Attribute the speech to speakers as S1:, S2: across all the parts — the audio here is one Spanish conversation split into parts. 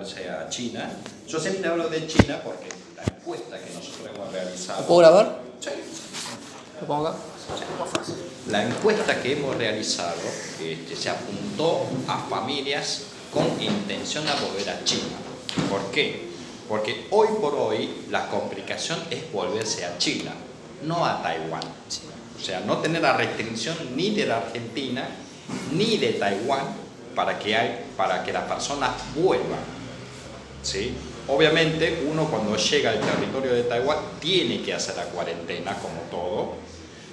S1: a China. Yo siempre hablo de China porque la encuesta que nosotros hemos realizado...
S2: ¿Puedo grabar?
S1: Sí.
S2: ¿Lo pongo acá?
S1: La encuesta que hemos realizado este, se apuntó a familias con intención de volver a China. ¿Por qué? Porque hoy por hoy la complicación es volverse a China, no a Taiwán. O sea, no tener la restricción ni de la Argentina ni de Taiwán para que, hay, para que las personas vuelvan. ¿Sí? Obviamente uno cuando llega al territorio de Taiwán tiene que hacer la cuarentena como todo,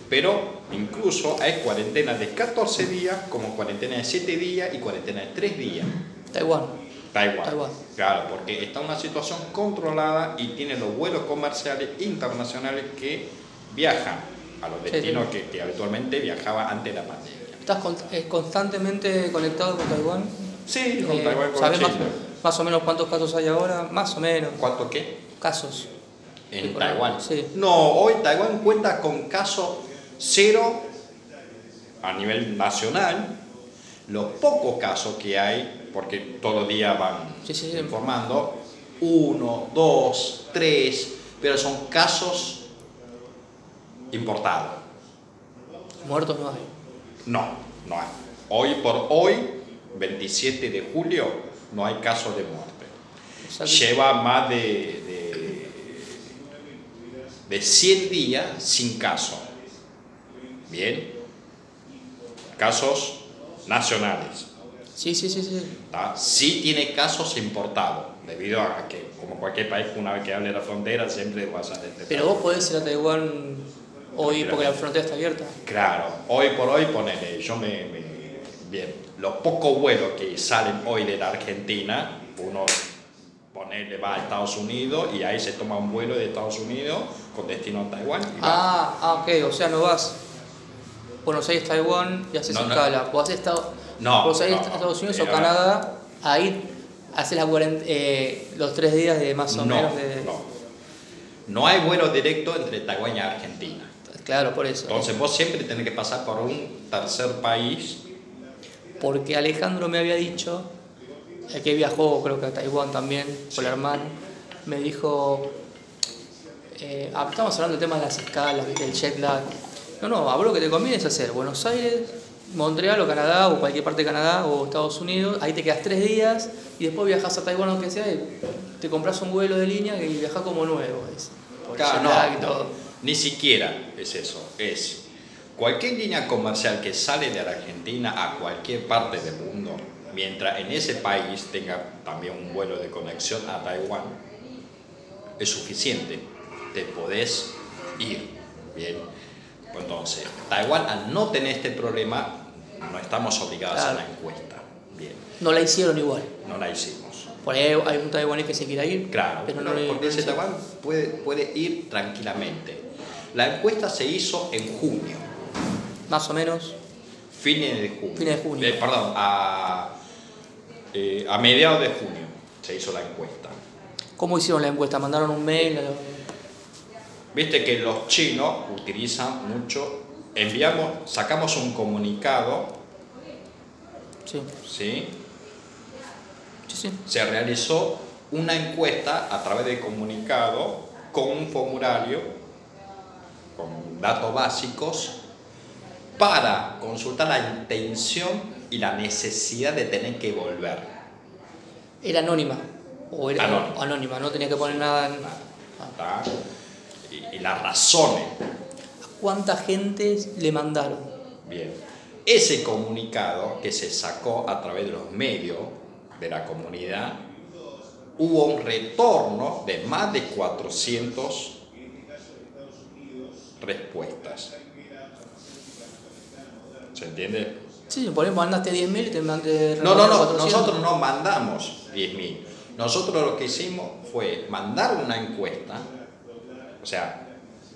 S1: pero incluso hay cuarentena de 14 días, como cuarentena de 7 días y cuarentena de 3 días.
S2: Taiwán.
S1: Taiwán.
S2: Taiwán.
S1: Claro, porque está una situación controlada y tiene los vuelos comerciales internacionales que viajan a los
S2: Sí,
S1: destinos
S2: sí.
S1: Que, que habitualmente viajaba antes de la pandemia.
S2: ¿Estás eh, constantemente conectado con Taiwán?
S1: Sí, con
S2: Eh,
S1: Taiwán, con
S2: ¿Sabes
S1: China.
S2: más, más o menos cuántos casos hay ahora? Más o menos.
S1: ¿Cuánto qué?
S2: Casos.
S1: En
S2: Sí,
S1: Taiwán.
S2: sí.
S1: No, hoy Taiwán cuenta con caso cero a nivel nacional. Los pocos casos que hay, porque todos los días van
S2: Sí, sí, sí.
S1: informando, uno, dos, tres, pero son casos importados.
S2: Muertos no hay.
S1: No, no hay. Hoy por hoy, 27 de julio, no hay casos de muerte. Lleva más de, de, de 100 días sin caso. Bien. Casos nacionales.
S2: Sí, sí, sí, sí.
S1: ¿tá? Sí tiene casos importados, debido a que, como cualquier país, una vez que hable la frontera, siempre vas a detectar.
S2: Pero vos podés ir a Taiwán hoy porque la frontera está abierta.
S1: Claro, hoy por hoy, ponele, yo me, me- Bien, los pocos vuelos que salen hoy de la Argentina, uno ponele, va a Estados Unidos y ahí se toma un vuelo de Estados Unidos con destino a Taiwán. y.
S2: Ah, ah, ok, o sea, no vas Buenos Aires, Taiwán y haces
S1: No, no.
S2: escala. Vos haces Estado-
S1: No,
S2: Buenos Aires,
S1: no, no.
S2: Estados Unidos
S1: Eh,
S2: o Canadá, ahí haces la cuarent- eh, los tres días de más o
S1: no,
S2: menos de.
S1: no. No hay vuelo directo entre Taiwán y Argentina.
S2: Claro, por eso.
S1: Entonces vos siempre tenés que pasar por un tercer país.
S2: Porque Alejandro me había dicho, el que viajó creo que a Taiwán también, con el hermano, me dijo, eh, ah, estamos hablando del tema de las escalas, del jet lag. No, no, a lo que te conviene es hacer Buenos Aires, Montreal o Canadá o cualquier parte de Canadá o Estados Unidos, ahí te quedas tres días y después viajas a Taiwán o lo que sea y te compras un vuelo de línea y viajas como nuevo. dice. Por
S1: Claro, no,
S2: y todo.
S1: ni siquiera es eso. Es cualquier línea comercial que sale de la Argentina a cualquier parte del mundo, mientras en ese país tenga también un vuelo de conexión a Taiwán, es suficiente. Te podés ir. Bien. Entonces, Taiwán al no tener este problema, no estamos obligados a la encuesta. Bien.
S2: No la hicieron igual.
S1: No la hicimos.
S2: Por ahí hay un taiwanés que se quiera ir,
S1: Claro,
S2: pero no le-
S1: porque
S2: no
S1: ese Taiwán puede, puede ir tranquilamente. La encuesta se hizo en junio,
S2: más o menos.
S1: fines de junio.
S2: Fines de junio.
S1: Eh, perdón, a, eh, a mediados de junio se hizo la encuesta.
S2: ¿Cómo hicieron la encuesta? ¿Mandaron un mail?
S1: Viste que los chinos utilizan mucho, enviamos, sacamos un comunicado,
S2: Sí,
S1: ¿sí?
S2: sí, sí.
S1: se realizó una encuesta a través de comunicado con un formulario con datos básicos para consultar la intención y la necesidad de tener que volver.
S2: ¿Era anónima? ¿O era
S1: Anónima.
S2: anónima? No tenía que poner nada en...
S1: Y, y las razones.
S2: ¿Cuánta gente le mandaron?
S1: Bien. Ese comunicado que se sacó a través de los medios de la comunidad, hubo un retorno de más de 400 respuestas. ¿Se entiende?
S2: Sí, por ejemplo, mandaste 10.000 y te mandé...
S1: No, no, no,
S2: 400.
S1: nosotros no mandamos 10.000. Nosotros lo que hicimos fue mandar una encuesta, o sea,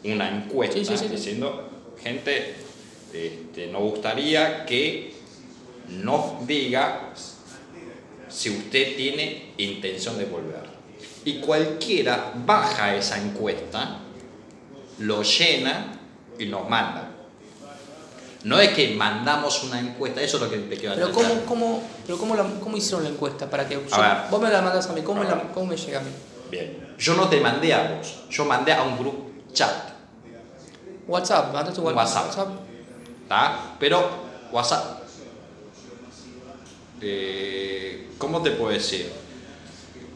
S1: una encuesta
S2: Sí, sí, sí.
S1: diciendo, gente, este, nos gustaría que nos diga si usted tiene intención de volver. Y cualquiera baja esa encuesta, lo llena y nos manda. No es que mandamos una encuesta, eso es lo que te quiero
S2: Pero. ¿cómo, cómo, pero cómo, la- cómo hicieron la encuesta? Para que yo-
S1: ver.
S2: vos me la mandas a mí, ¿cómo,
S1: A
S2: la-
S1: ver.
S2: cómo me llega a mí?
S1: Bien. Yo no te mandé a vos, yo mandé a un grupo chat.
S2: WhatsApp, mandaste WhatsApp.
S1: WhatsApp. ¿tá? Pero WhatsApp, eh, ¿cómo te puedo decir?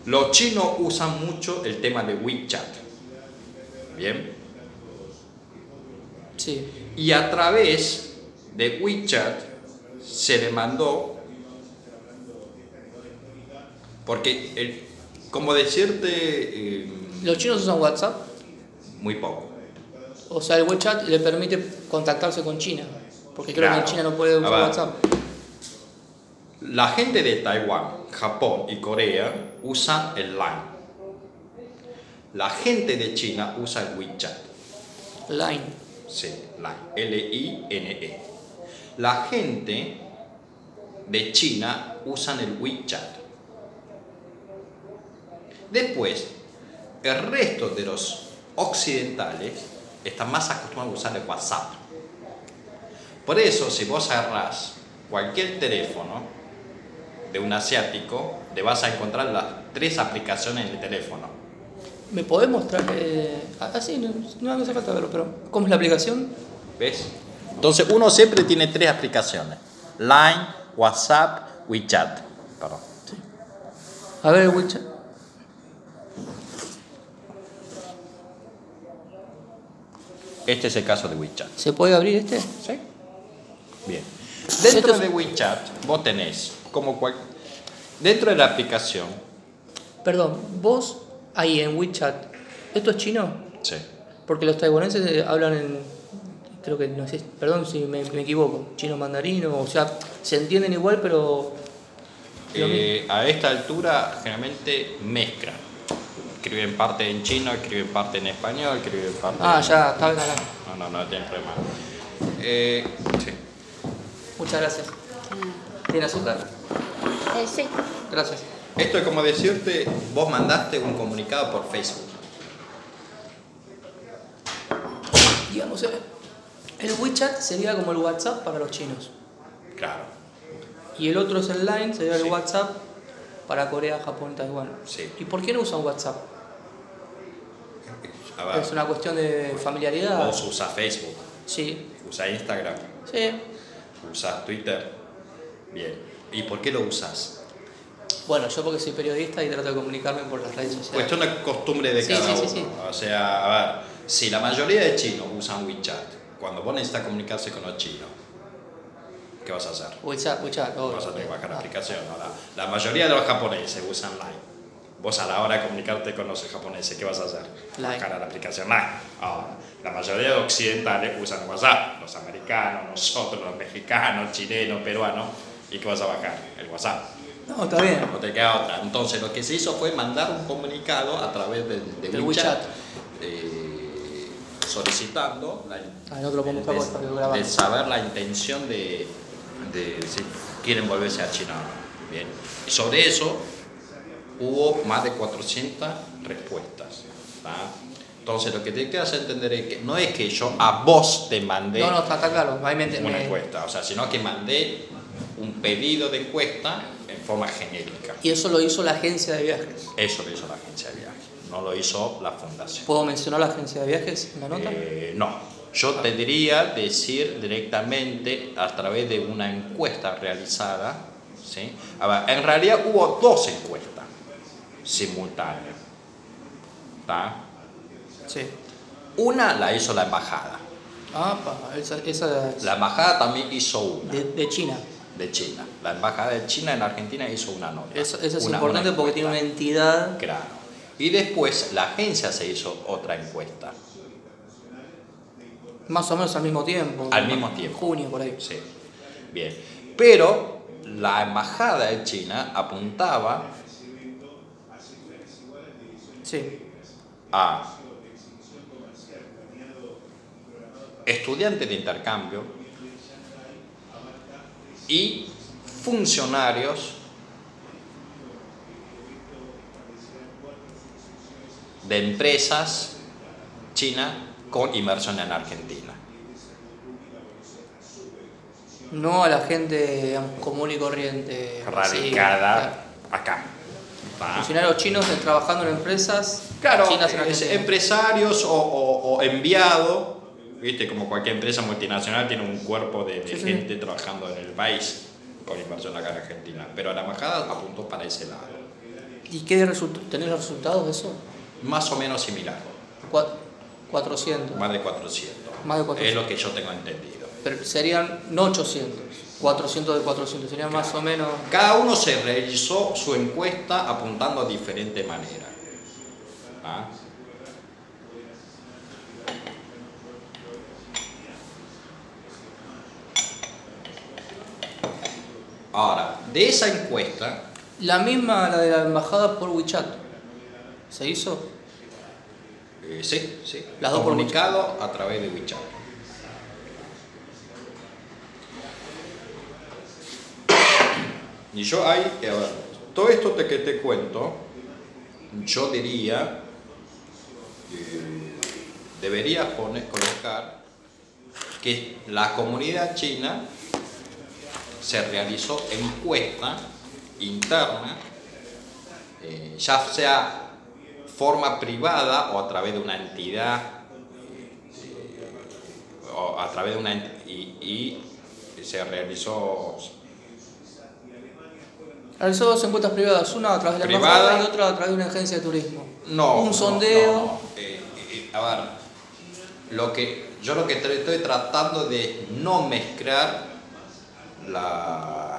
S1: Los chinos usan mucho el tema de WeChat, ¿bien?
S2: Sí.
S1: Y a través de WeChat se le mandó, porque, el, como decirte, eh,
S2: ¿Los chinos usan WhatsApp?
S1: muy poco.
S2: O sea, el WeChat le permite contactarse con China. Porque creo que
S1: Claro.
S2: en China no puede usar. WhatsApp.
S1: La gente de Taiwán, Japón y Corea usan el Line. La gente de China usa el WeChat.
S2: Line.
S1: Sí, Line. L-I-N-E. La gente de China usan el WeChat. Después, el resto de los occidentales están más acostumbrados a usar el WhatsApp. Por eso, si vos agarrás cualquier teléfono de un asiático, le vas a encontrar las tres aplicaciones en el teléfono.
S2: ¿Me podés mostrar? Eh, así, no, no hace falta verlo, pero ¿cómo es la aplicación?
S1: ¿Ves? Entonces uno siempre tiene tres aplicaciones. Line, WhatsApp, WeChat. Perdón.
S2: A ver el WeChat.
S1: Este es el caso de WeChat.
S2: ¿Se puede abrir este?
S1: ¿Sí? Bien. Dentro de WeChat vos tenés como cual... Dentro de la aplicación...
S2: Perdón, vos ahí en WeChat, ¿esto es chino?
S1: Sí.
S2: Porque los taiwaneses eh, hablan en, creo que, no sé, perdón si me, me equivoco, chino mandarino, o sea, se entienden igual, pero...
S1: Eh, a esta altura generalmente mezclan. Escriben parte en chino, escriben parte en español, escriben parte...
S2: Ah, ya, está bien acá.
S1: No, no, no tienen problema. Eh, sí.
S2: Muchas gracias. ¿Tiene azúcar?
S3: Eh, sí.
S2: Gracias.
S1: Esto es como decirte, vos mandaste un comunicado por Facebook.
S2: Digamos, eh, el WeChat sería como el WhatsApp para los chinos.
S1: Claro,
S2: Y el otro es el Line, sería el
S1: Sí.
S2: WhatsApp para Corea, Japón y Taiwán.
S1: sí.
S2: ¿Y por qué no usan WhatsApp?
S1: Ver,
S2: ¿Es una cuestión de familiaridad?
S1: vos usas Facebook,
S2: Sí,
S1: usas Instagram,
S2: sí.
S1: usas Twitter. Bien. ¿Y por qué lo usas?
S2: Bueno, yo porque soy periodista y trato de comunicarme por las redes sociales.
S1: Cuestión de costumbre de
S2: Sí,
S1: cada
S2: sí, sí,
S1: uno.
S2: sí.
S1: O sea, a ver, si la mayoría de chinos usan WeChat, cuando vos necesitas comunicarse con los chinos, ¿qué vas a hacer?
S2: WeChat, WeChat, obvio.
S1: Vas a tener que bajar la
S2: Ah.
S1: aplicación. ¿no? La, la mayoría de los japoneses usan Line. Vos a la hora de comunicarte con los japoneses, ¿qué vas a hacer?
S2: Line.
S1: Bajar la aplicación Line. Ahora, la mayoría de occidentales usan WhatsApp. Los americanos, nosotros, los mexicanos, chilenos, peruanos. ¿Y qué vas a bajar? El WhatsApp.
S2: No, está bien.
S1: No te queda otra. Entonces lo que se hizo fue mandar un comunicado a través de, de WeChat,
S2: WeChat.
S1: eh, solicitando la,
S2: Ah, no lo grabado.
S1: de, de saber la intención de, de si quieren volverse a China. Bien. Y sobre eso hubo más de 400 respuestas. ¿tá? Entonces lo que te quedas entender es que no es que yo a vos te mandé
S2: No, no, está, está claro. Ahí me,
S1: una encuesta, o sea, sino que mandé un pedido de encuesta en forma genérica.
S2: Y eso lo hizo la agencia de viajes.
S1: Eso lo hizo la agencia de viajes, no lo hizo la fundación.
S2: ¿Puedo mencionar la agencia de viajes en la nota?
S1: Eh, no, yo te diría decir directamente a través de una encuesta realizada. ¿sí? A ver, en realidad hubo dos encuestas simultáneas. ¿tá?
S2: Sí.
S1: Una la hizo la embajada.
S2: Ah, esa, esa es
S1: La embajada también hizo una
S2: de, de China.
S1: de China. La embajada de China en Argentina hizo una nota.
S2: Eso, eso es
S1: una-
S2: importante
S1: una
S2: porque tiene una entidad.
S1: Claro. Y después la agencia se hizo otra encuesta.
S2: Más o menos al mismo tiempo.
S1: Al mismo tiempo.
S2: Junio, por ahí.
S1: Sí. Bien. Pero la embajada de China apuntaba
S2: Sí.
S1: a estudiantes de intercambio y funcionarios de empresas chinas con inversión en Argentina.
S2: No a la gente digamos, común y corriente.
S1: Radicada acá.
S2: Funcionarios chinos trabajando en empresas
S1: claro,
S2: chinas
S1: en empresarios o, o, enviados, ¿viste? como cualquier empresa multinacional tiene un cuerpo de, gente trabajando en el país con inversión acá en Argentina, pero la embajada apuntó para ese lado.
S2: ¿Y qué tenés los resultados de eso?
S1: Más o menos similar.
S2: 400.
S1: Más de 400.
S2: Más de 400.
S1: Es lo que yo tengo entendido.
S2: Pero serían no 800, 400 de 400, serían más o menos...
S1: Cada uno se realizó su encuesta apuntando de diferente manera. ¿Ah? Ahora, de esa encuesta...
S2: La misma, la de la embajada por WeChat, ¿se hizo?
S1: Eh, sí, sí.
S2: Las dos
S1: Comunicado a través de WeChat. Y yo eh, todo esto que te cuento, yo diría, eh, debería poner, colocar que la comunidad china se realizó encuesta interna, eh, ya sea forma privada o a través de una entidad, eh, o a través de una y, se realizó
S2: Realizó dos encuestas privadas, una a través de la privada, y otra a través de una agencia de turismo.
S1: No.
S2: Un sondeo.
S1: Eh, a ver, lo que, yo lo que estoy tratando de no mezclar la,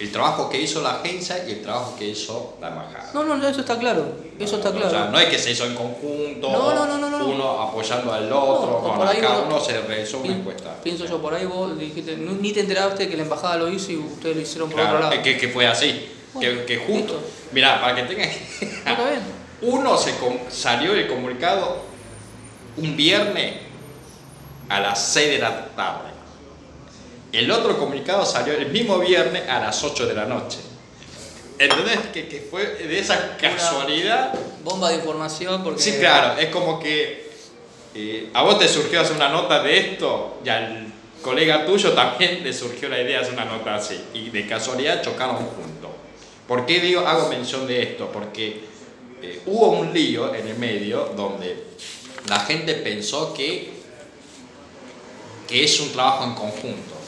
S1: el trabajo que hizo la agencia y el trabajo que hizo la embajada.
S2: No, no, eso está claro. Eso está claro. O
S1: sea, no es que se hizo en conjunto, uno apoyando al otro, no, cada uno se realizó una encuesta.
S2: Pienso yo, por ahí vos dijiste, ni te enteraste que la embajada lo hizo y ustedes lo hicieron por otro lado.
S1: Que, que fue así. que, que justo. Mirá, para que tengan. uno se salió el comunicado un viernes a las 6 de la tarde. El otro comunicado salió el mismo viernes a las 8 de la noche. ¿Entendés? Que, que fue de esa casualidad.
S2: bomba de información porque...
S1: Sí, claro, es como que eh, a vos te surgió hacer una nota de esto y al colega tuyo también le surgió la idea de hacer una nota así. Y de casualidad chocaron juntos. ¿Por qué digo, hago mención de esto? Porque eh, hubo un lío en el medio donde la gente pensó que, que es un trabajo en conjunto.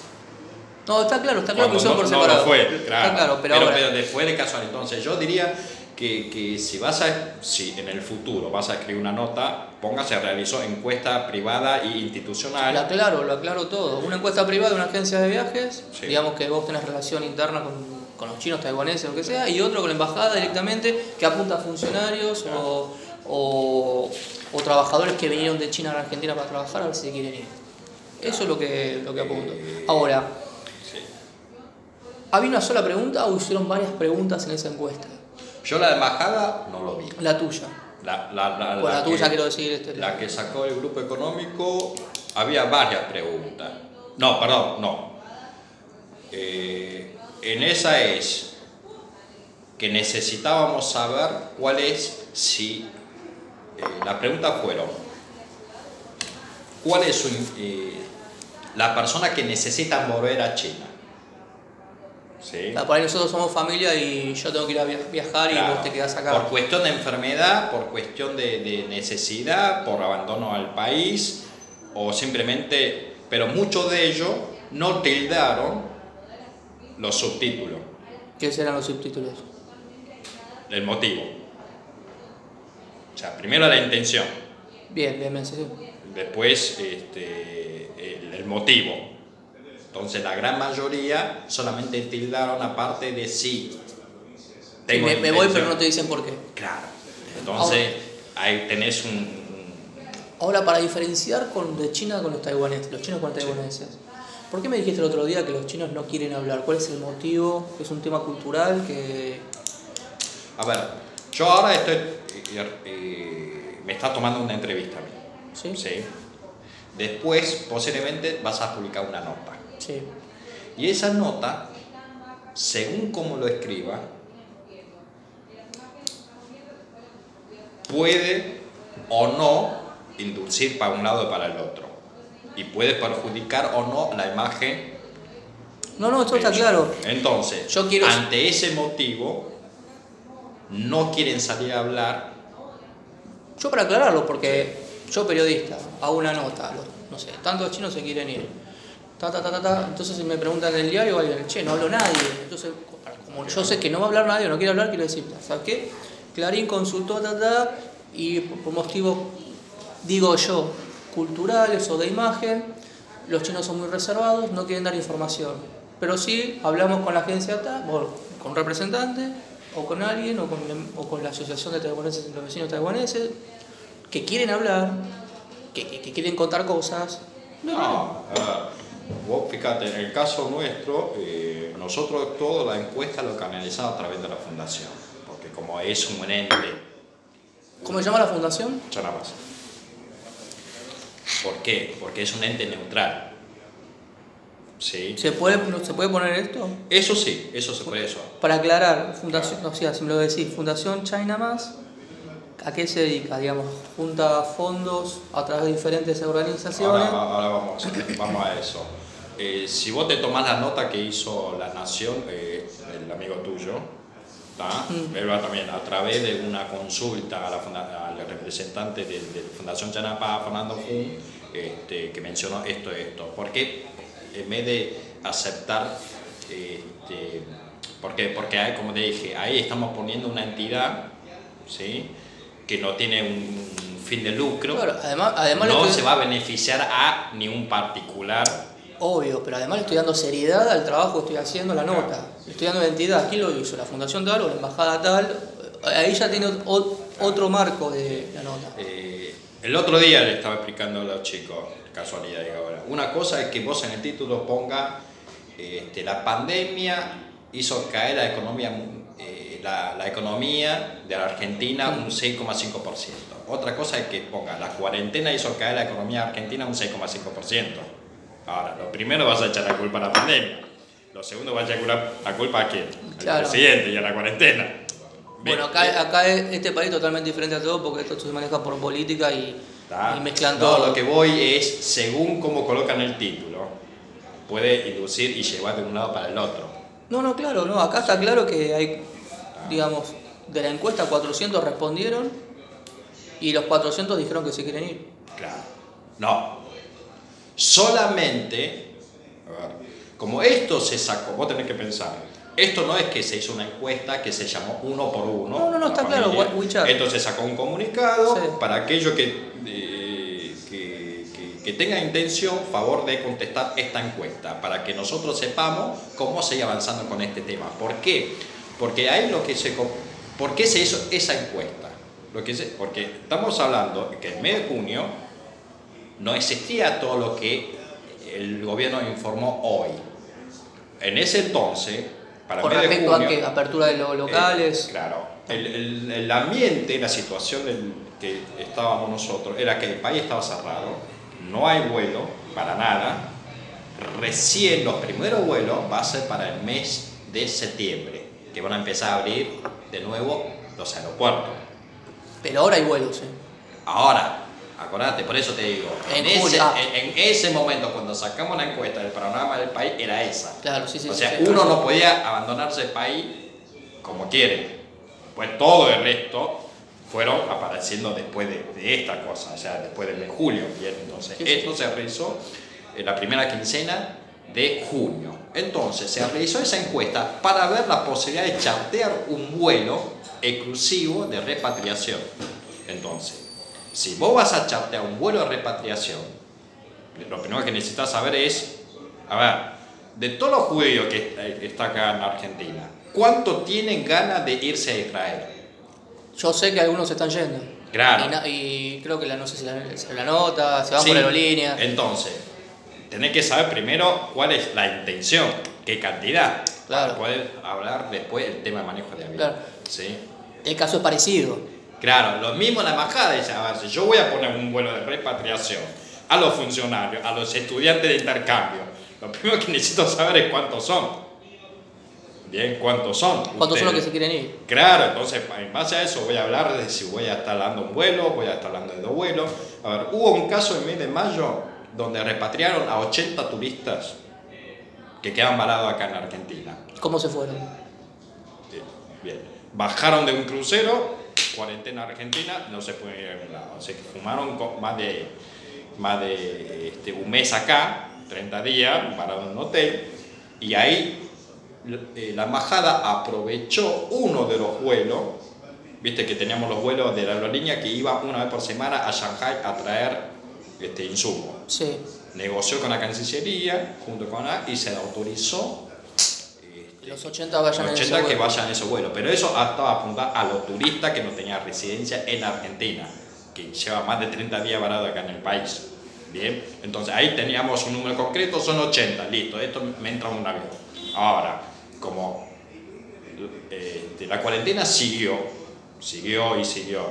S2: No, está claro, está claro que son por separado.
S1: No, fue, claro. pero, después de casual. Entonces, yo diría que, que, si vas a, si en el futuro vas a escribir una nota, ponga se realizó encuesta privada e institucional.
S2: Lo aclaro, lo aclaro todo. Una encuesta privada de una agencia de viajes, digamos que vos tenés relación interna con, con los chinos, taiwaneses, lo que sea, y otro con la embajada directamente que apunta a funcionarios o, o, o, trabajadores que vinieron de China a Argentina para trabajar a ver si quieren ir. Eso es lo que, lo que apunto. Ahora, ¿Había una sola pregunta o hicieron varias preguntas en esa encuesta?
S1: Yo la de embajada no lo vi.
S2: La tuya.
S1: La, la, la,
S2: la tuya quiero decir. Este,
S1: la que sacó el grupo económico, había varias preguntas. No, perdón, no. Eh, en esa es que necesitábamos saber cuál es, si eh, las preguntas fueron, ¿cuál es eh, la persona que necesita volver a China?
S2: Sí. por ahí nosotros somos familia y yo tengo que ir a viajar y vos te quedás acá.
S1: Por cuestión de enfermedad, por cuestión de, necesidad, por abandono al país o simplemente, pero muchos de ellos no tildaron los subtítulos.
S2: ¿Qué serán los subtítulos?
S1: El motivo. O sea, primero la intención.
S2: Bien, bien, sí.
S1: Después este, el motivo entonces la gran mayoría solamente tildaron aparte de sí.
S2: Tengo me, voy pero no te dicen por qué.
S1: Claro. Entonces ahí tenés un...
S2: Ahora para diferenciar con, de China con los taiwaneses, los chinos con los taiwaneses. ¿Por qué me dijiste el otro día que los chinos no quieren hablar? ¿Cuál es el motivo? ¿Es un tema cultural que...?
S1: A ver, yo ahora estoy... Eh, me está tomando una entrevista a mí.
S2: ¿Sí?
S1: Sí. Después, posiblemente, vas a publicar una nota. Y esa nota, según como lo escriba, puede o no inducir para un lado o para el otro. Y puede perjudicar o no la imagen
S2: No, no, esto está claro.
S1: Entonces,
S2: Yo quiero-
S1: ante ese motivo, no quieren salir a hablar.
S2: Yo para aclararlo, porque yo periodista, hago una nota, no sé, tantos chinos se quieren ir. Ta, ta, ta, ta. Entonces si me preguntan en el diario, alguien, che, no habló nadie. Entonces, como yo sé que no va a hablar nadie, no quiere hablar, quiero decir, ¿sabes qué? Clarín consultó, ta, ta, y por motivos, digo yo, culturales o de imagen, los chinos son muy reservados, no quieren dar información. Pero sí hablamos con la agencia, ta, bueno, con un representante, o con alguien, o con, o con la Asociación de Taiwaneses, los vecinos taiwaneses, que quieren hablar, que, que- que quieren contar cosas.
S1: No, a ver, vos fíjate, en el caso nuestro, eh, nosotros toda la encuesta lo canalizamos a través de la fundación, porque como es un ente,
S2: ¿Cómo se llama la fundación?
S1: más. ¿Por qué? Porque es un ente neutral. ¿Sí?
S2: ¿Se puede, ¿Se puede poner esto?
S1: Eso sí, eso se puede eso.
S2: Para aclarar, fundación, o sea, si me lo decís, Fundación China Más, ¿a qué se dedica? Digamos, junta fondos a través de diferentes organizaciones.
S1: Ahora, ahora vamos, vamos a eso. Eh, si vos te tomás la nota que hizo La Nación, eh, el amigo tuyo, ¿tá?
S2: Mm.
S1: también a través de una consulta a la al representante de, de Fundación Chanapa, Fernando Jun, este, que mencionó esto, esto. Porque en vez de aceptar, este, porque, porque hay, como te dije, ahí estamos poniendo una entidad ¿sí? que no tiene un fin de lucro
S2: Claro, además, además le
S1: no se va a beneficiar a ni un particular.
S2: Obvio, pero además le estoy dando seriedad al trabajo que estoy haciendo, la nota. Le estoy dando identidad. Aquí lo hizo la fundación tal o la embajada tal. Ahí ya tiene otro marco de la nota.
S1: Eh, el otro día le estaba explicando a los chicos, casualidad digo ahora. Una cosa es que vos en el título ponga este, la pandemia hizo caer la economía, eh, la, la economía de la Argentina un 6,5%. Otra cosa es que ponga la cuarentena hizo caer la economía argentina un 6,5%. Ahora, lo primero vas a echar la culpa a la pandemia. Lo segundo vas a echar la- culpa a quién? Al presidente y a la cuarentena.
S2: Bueno, acá, acá es este país totalmente diferente a todo porque esto se maneja por política y, y mezclan
S1: No,
S2: todo.
S1: lo que voy es, según cómo colocan el título, puede inducir y llevar de un lado para el otro.
S2: No, no, claro, no. Acá está claro que hay, digamos, de la encuesta 400 respondieron y los 400 dijeron que se quieren ir.
S1: Claro. No. Solamente, a ver, como esto se sacó, vos tenés que pensar, esto no es que se hizo una encuesta que se llamó uno por uno.
S2: No, no, no, está claro,
S1: familia.
S2: Wa- WeChat.
S1: Esto se sacó un comunicado
S2: Sí.
S1: para aquellos que, eh, que, que- que tengan intención, favor de contestar esta encuesta, para que nosotros sepamos cómo seguir avanzando con este tema. ¿Por qué? Porque ahí lo que se... ¿Por qué se hizo esa encuesta? Lo que se- porque estamos hablando que en mes de junio no existía todo lo que el gobierno informó hoy. En ese entonces, para
S2: Con
S1: mes de
S2: respecto a
S1: junio,
S2: que apertura de los locales.
S1: eh, claro, el, el- el ambiente, la situación del que estábamos nosotros era que el país estaba cerrado, no hay vuelo para nada. Recién los primeros vuelos va a ser para el mes de septiembre, que van a empezar a abrir de nuevo los aeropuertos.
S2: Pero ahora hay vuelos, ¿eh?
S1: Ahora, acordate, por eso te digo, en,
S2: En
S1: ese, en, ese momento cuando sacamos la encuesta del panorama del país era esa.
S2: Claro, sí, sí.
S1: o sea,
S2: sí.
S1: uno no podía abandonarse el país como quiere. Pues todo el resto fueron apareciendo después de, de esta cosa, o sea, después del mes de julio. Bien, entonces, esto se realizó en la primera quincena de junio. Entonces, se realizó esa encuesta para ver la posibilidad de chartear un vuelo exclusivo de repatriación. Entonces, si vos vas a chartear un vuelo de repatriación, lo primero que necesitas saber es, a ver, de todos los judíos que está acá en Argentina, ¿cuánto tienen ganas de irse a Israel?
S2: Yo sé que algunos están yendo.
S1: Claro.
S2: Y, na- y creo que la, no sé si la, la nota, se van
S1: Sí.
S2: por aerolínea.
S1: Entonces, tenés que saber primero cuál es la intención, qué cantidad,
S2: Claro.
S1: para poder hablar después del tema de manejo de avión.
S2: Claro.
S1: ¿Sí?
S2: El caso es parecido.
S1: Claro, lo mismo en la embajada dice, a ver, si yo voy a poner un vuelo de repatriación a los funcionarios, a los estudiantes de intercambio, lo primero que necesito saber es cuántos son. Bien, cuántos son.
S2: ¿Cuántos son los que se quieren ir?
S1: Claro, entonces en base a eso voy a hablar de si voy a estar dando un vuelo, voy a estar hablando de dos vuelos. A ver, hubo un caso en mes de mayo donde repatriaron a 80 turistas que quedan varados acá en Argentina.
S2: ¿Cómo se fueron?
S1: Bien, bien. Bajaron de un crucero, cuarentena argentina, no se pueden ir a ningún lado. Que fumaron más de, más de este, un mes acá, 30 días, pararon en un hotel, y ahí eh, la embajada aprovechó uno de los vuelos, viste que teníamos los vuelos de la aerolínea que iba una vez por semana a Shanghai a traer este, insumos.
S2: Sí.
S1: Negoció con la Cancillería, junto con la, y se autorizó
S2: Los 80 vayan en
S1: 80
S2: ese
S1: que vayan en ese vuelo. Pero eso estaba apuntado a los turistas que no tenían residencia en Argentina, que lleva más de 30 días varado acá en el país. Bien, entonces ahí teníamos un número concreto, son 80, listo, esto me entra en un avión. Ahora, como este, la cuarentena siguió, siguió y siguió,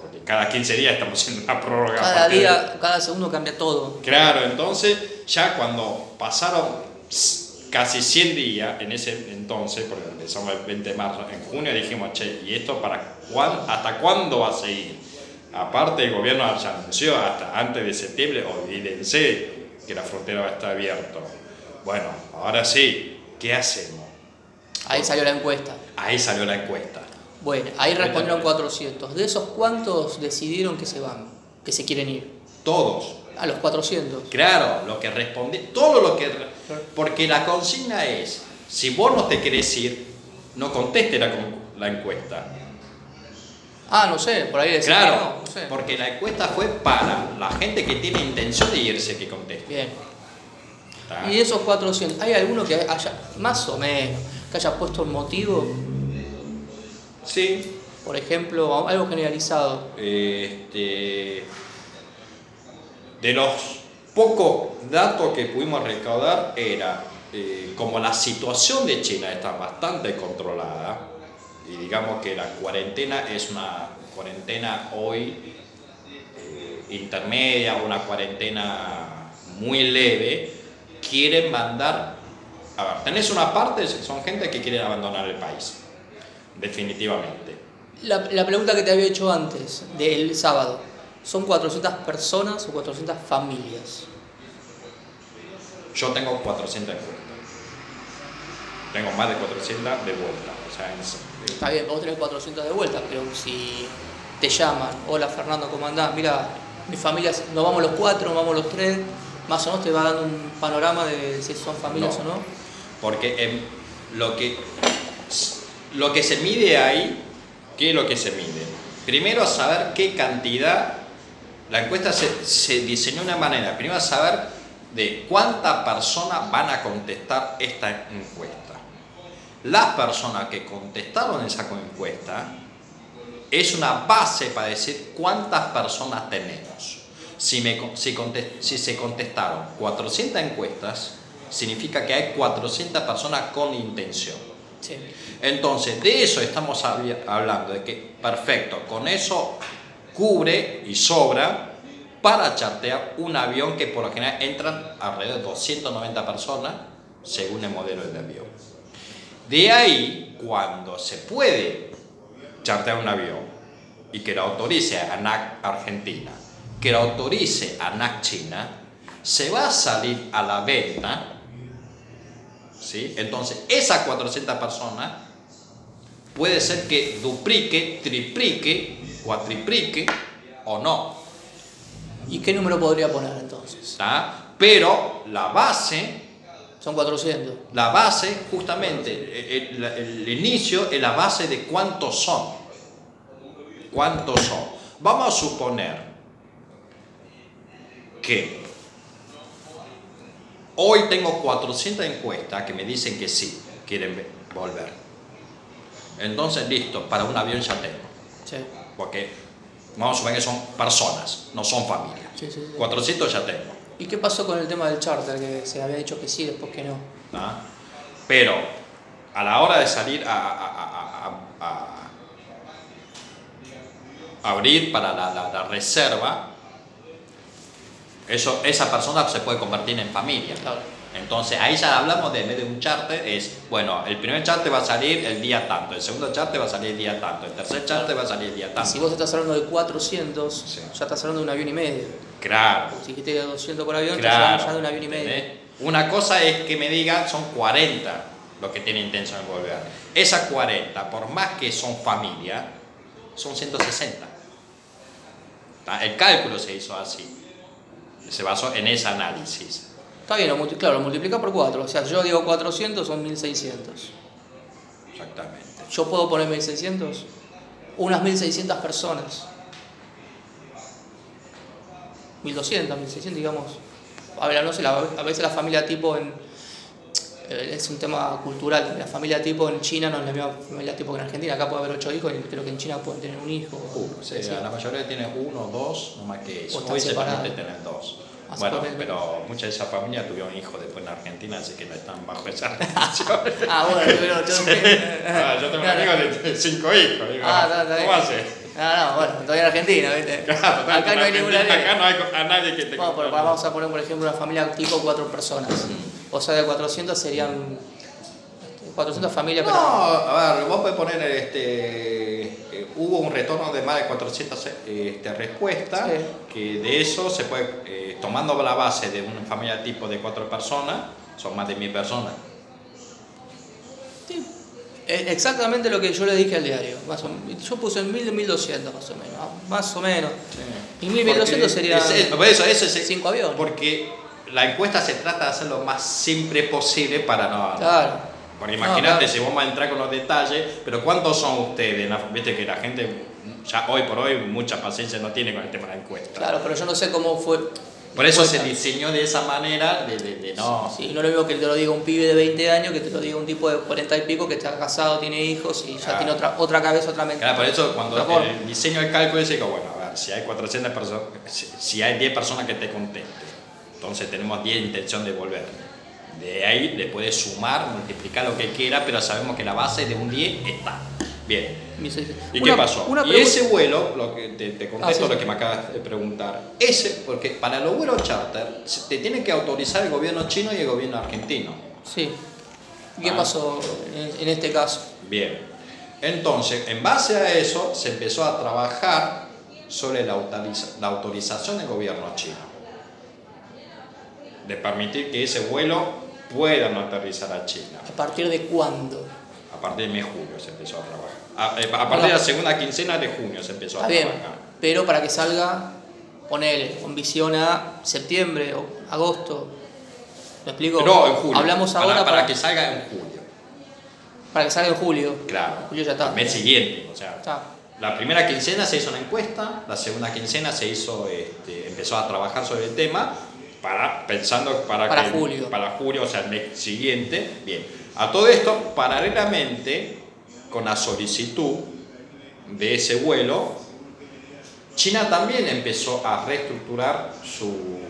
S1: porque cada 15 días estamos haciendo una prórroga.
S2: Cada
S1: aparte de-
S2: día, cada segundo cambia todo.
S1: Claro, entonces ya cuando pasaron casi 100 días en ese entonces, porque empezamos el 20 de marzo, en junio dijimos, che, ¿y esto para cuán, hasta cuándo va a seguir? Aparte el gobierno ya anunció hasta antes de septiembre, olvídense que la frontera va a estar abierta. Bueno, ahora sí, ¿qué hacemos?
S2: Ahí salió la encuesta.
S1: Ahí salió la encuesta.
S2: Bueno, ahí respondieron 400. ¿De esos cuántos decidieron que se van? Que se quieren ir.
S1: Todos.
S2: A los 400.
S1: Claro, lo que respondí, todo lo que... Porque la consigna es, si vos no te querés ir, no conteste la, la encuesta.
S2: Ah, no sé, por ahí decían
S1: Claro,
S2: que no, no sé.
S1: porque la encuesta fue para la gente que tiene intención de irse que conteste.
S2: Bien.
S1: ¿tá?
S2: Y de esos 400, ¿hay alguno que haya, más o menos, que haya puesto un motivo?
S1: Sí,
S2: Por ejemplo, algo generalizado.
S1: este, de los pocos datos que pudimos recaudar era, eh, como la situación de China está bastante controlada, y digamos que la cuarentena es una cuarentena hoy eh, intermedia, una cuarentena muy leve, quieren mandar, a ver, tenés una parte, son gente que quieren abandonar el país, definitivamente.
S2: La, la pregunta que te había hecho antes, del sábado, ¿son 400 personas o 400 familias?
S1: Yo tengo 400 encuestas. Tengo más de 400 de vuelta. O sea,
S2: Está bien, vos tenés 400 de vuelta, pero si te llaman, hola Fernando, ¿cómo andás? Mira, mi familia, nos vamos los cuatro, nos vamos los tres, más o menos te va dando un panorama de si son familias
S1: No.
S2: o no.
S1: porque lo, que, lo que se mide ahí, ¿qué es lo que se mide? Primero saber qué cantidad, la encuesta se, se diseñó de una manera, primero saber de cuántas personas van a contestar esta encuesta. Las personas que contestaron esa encuesta es una base para decir cuántas personas tenemos. Si, me, con- si, conte- si se contestaron 400 encuestas, significa que hay 400 personas con intención.
S2: Sí.
S1: Entonces, de eso estamos hablando, de que, perfecto, con eso cubre y sobra para chartear un avión que por lo general entran alrededor de 290 personas según el modelo del avión. De ahí, cuando se puede chartear un avión y que lo autorice ANAC Argentina, que lo autorice ANAC China, se va a salir a la venta ¿sí? Entonces, esas 400 personas puede ser que duplique, triplique, cuatriplique o no.
S2: ¿Y qué número podría poner entonces?
S1: ¿está? Pero la base,
S2: Son 400.
S1: la base, justamente, el, el- el inicio es la base de cuántos son. ¿Cuántos son? Vamos a suponer que hoy tengo 400 encuestas que me dicen que sí, quieren ve- volver. Entonces, listo, para un avión ya tengo.
S2: Sí.
S1: Porque vamos a suponer que son personas, no son familias.
S2: Sí, sí, sí.
S1: 400 ya tengo.
S2: ¿Y qué pasó con el tema del charter? Que se había dicho que sí, después que no.
S1: ¿tá? Pero a la hora de salir a, a- a- a- a- a abrir para la, la- la reserva, eso, esa persona se puede convertir en familia.
S2: Claro.
S1: Entonces ahí ya hablamos de en vez de un charter, es, bueno, el primer charter va a salir el día tanto, el segundo charter va a salir el día tanto, el tercer charter va a salir el día
S2: Y
S1: tanto.
S2: si vos estás hablando de 400,
S1: Sí.
S2: ya estás hablando de un avión y medio.
S1: Claro.
S2: Si dijiste 200 por avión,
S1: Claro.
S2: estás hablando ya de un avión y medio.
S1: ¿entendés? Una cosa es que me digan son 40 los que tienen intención de volver. Esas 40, por más que son familia, son 160. ¿Tá? El cálculo se hizo así. Se basó en ese análisis.
S2: Está bien, lo claro, lo multiplica por 4. O sea, yo digo 400 son 1600.
S1: Exactamente.
S2: Yo puedo poner 1600. Unas 1600 personas. 1200, 1600, digamos. A ver, no sé, a veces la familia tipo en. eh, Es un tema cultural. La familia tipo en China no es la misma familia tipo que en Argentina. Acá puede haber 8 hijos y creo que en China pueden tener un hijo.
S1: Uh, sí,
S2: Sí.
S1: la mayoría tiene uno, dos, no más que eso.
S2: O
S1: Hoy se permite tener dos.
S2: Ah,
S1: Bueno, pero muchas de esas familias tuvieron hijos después en Argentina, así que no están bajo esa restricción.
S2: Ah, bueno, pero yo.
S1: Ah, yo tengo un amigo de cinco hijos. digo,
S2: Ah, bien.
S1: ¿Cómo hace?
S2: No, no, bueno, todavía en Argentina, ¿viste?
S1: Claro, total,
S2: Acá no hay ninguna ley.
S1: Acá no hay a nadie que te
S2: Bueno, pero vamos a poner, por ejemplo, una familia tipo cuatro personas. O sea, de 400 serían 400 familias,
S1: No, a ver, vos podés poner, este, eh, hubo un retorno de más de 400 este, respuestas,
S2: Sí.
S1: que de eso se puede, eh, tomando la base de una familia tipo de cuatro personas, son más de mil personas.
S2: sí, eh, exactamente lo que yo le dije al diario. Más o, yo puse en 1000 1200 más o menos, ah, más o menos. Y 1000 1200 sería
S1: Ese- eso, eso es-
S2: cinco aviones.
S1: Porque la encuesta se trata de hacer lo más simple posible para no...
S2: Claro.
S1: Porque
S2: No,
S1: imagínate
S2: claro.
S1: si vamos a entrar con los detalles, pero ¿cuántos son ustedes? No, Viste que la gente ya hoy por hoy mucha paciencia no tiene con el tema de la encuesta.
S2: Claro, pero yo no sé cómo fue.
S1: Por eso se diseñó de esa manera de, de- de no.
S2: Sí, no es lo mismo que te lo diga un pibe de 20 años que te lo diga un tipo de 40 y pico que está casado, tiene hijos y ya
S1: Claro.
S2: tiene otra, otra cabeza, otra mente.
S1: Claro, por eso cuando
S2: forma.
S1: el diseño del cálculo dice que, bueno, a ver, si hay 400 personas, si, si hay 10 personas que te contesten, entonces tenemos 10 intención de volver. De ahí le puedes sumar, multiplicar lo que quiera, pero sabemos que la base de un 10 está. Bien. ¿Y
S2: Una-
S1: qué pasó?
S2: una
S1: y ese vuelo, lo que te, te contesto
S2: Ah, sí.
S1: lo que me acabas de preguntar, ese, porque para los vuelos charter te tiene que autorizar el gobierno chino y el gobierno argentino.
S2: Sí. ¿Y ¿Qué
S1: Ah.
S2: pasó en, en este caso?
S1: Bien. Entonces, en base a eso, se empezó a trabajar sobre la, autoriza- la autorización del gobierno chino. De permitir que ese vuelo pueda no aterrizar a China.
S2: ¿A partir de cuándo?
S1: A partir de mes de julio se empezó a trabajar. A, eh, a partir de la segunda quincena de junio se empezó a
S2: bien,
S1: trabajar.
S2: pero para que salga, ponele, con visión a septiembre o agosto. ¿Me explico?
S1: No, en julio.
S2: Hablamos
S1: Para-
S2: ahora
S1: para,
S2: para,
S1: que salga en julio.
S2: para que salga en julio.
S1: Claro.
S2: Julio ya está.
S1: El mes siguiente. O sea,
S2: Está.
S1: La primera quincena se hizo una encuesta, la segunda quincena se hizo, este, empezó a trabajar sobre el tema, para, pensando para,
S2: Para
S1: que-
S2: julio.
S1: para julio, o sea, el mes siguiente. Bien. A todo esto, paralelamente con la solicitud de ese vuelo, China también empezó a reestructurar su,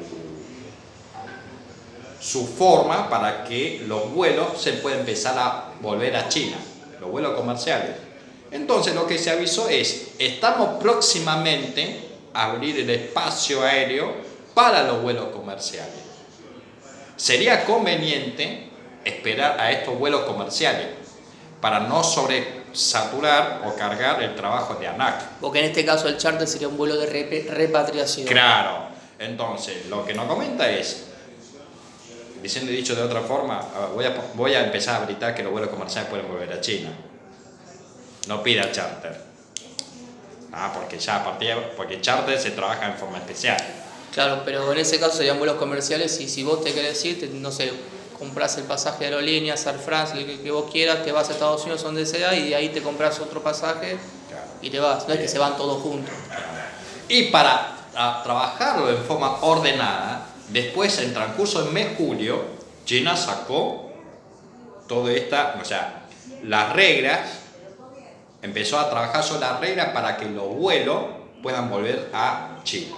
S1: su forma para que los vuelos se puedan empezar a volver a China, los vuelos comerciales. Entonces lo que se avisó es, estamos próximamente a abrir el espacio aéreo para los vuelos comerciales. Sería conveniente esperar a estos vuelos comerciales para no sobresaturar o cargar el trabajo de ANAC.
S2: Porque en este caso el charter sería un vuelo de repatriación.
S1: Claro. Entonces, lo que nos comenta es, diciendo y dicho de otra forma, a ver, voy a, voy a empezar a habilitar que los vuelos comerciales pueden volver a China. No pida charter. Ah, porque ya a partir porque charter se trabaja en forma especial.
S2: Claro, pero en ese caso serían vuelos comerciales y si vos te querés ir, te- no sé, compras el pasaje de aerolíneas, Air France, el que, que vos quieras, te vas a Estados Unidos donde sea y de ahí te compras otro pasaje
S1: Claro.
S2: y te vas. No es que se van todos juntos.
S1: Y para a, trabajarlo en forma ordenada, después en transcurso del mes julio, China sacó toda esta, o sea, las reglas, empezó a trabajar sobre las reglas para que los vuelos puedan volver a China.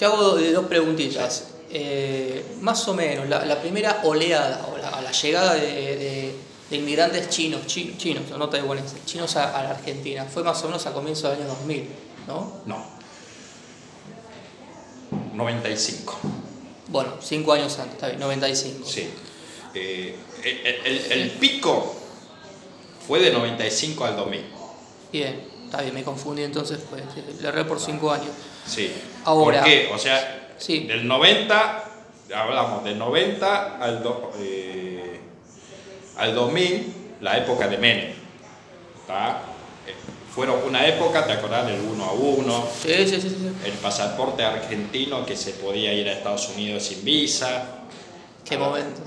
S2: Te hago de dos preguntitas. Eh, más o menos, la, la primera oleada o la, la llegada de, de- de inmigrantes chinos, chi- chinos, no taiwaneses, chinos a, a la Argentina, fue más o menos a comienzos del año 2000, ¿no?
S1: No. 95.
S2: Bueno, cinco años antes, está bien, 95.
S1: Sí. Eh, el, el- el pico fue de 95 al 2000.
S2: Bien, está bien, me confundí entonces, pues le erré por cinco años.
S1: Sí.
S2: Ahora-
S1: ¿Por qué? O sea,
S2: Sí.
S1: del 90 hablamos de 90 al, eh, al 2000, la época de Menem. Eh, fueron una época, ¿te acordás del 1 a 1?
S2: Sí, sí, sí,
S1: El pasaporte argentino que se podía ir a Estados Unidos sin visa.
S2: Qué momento.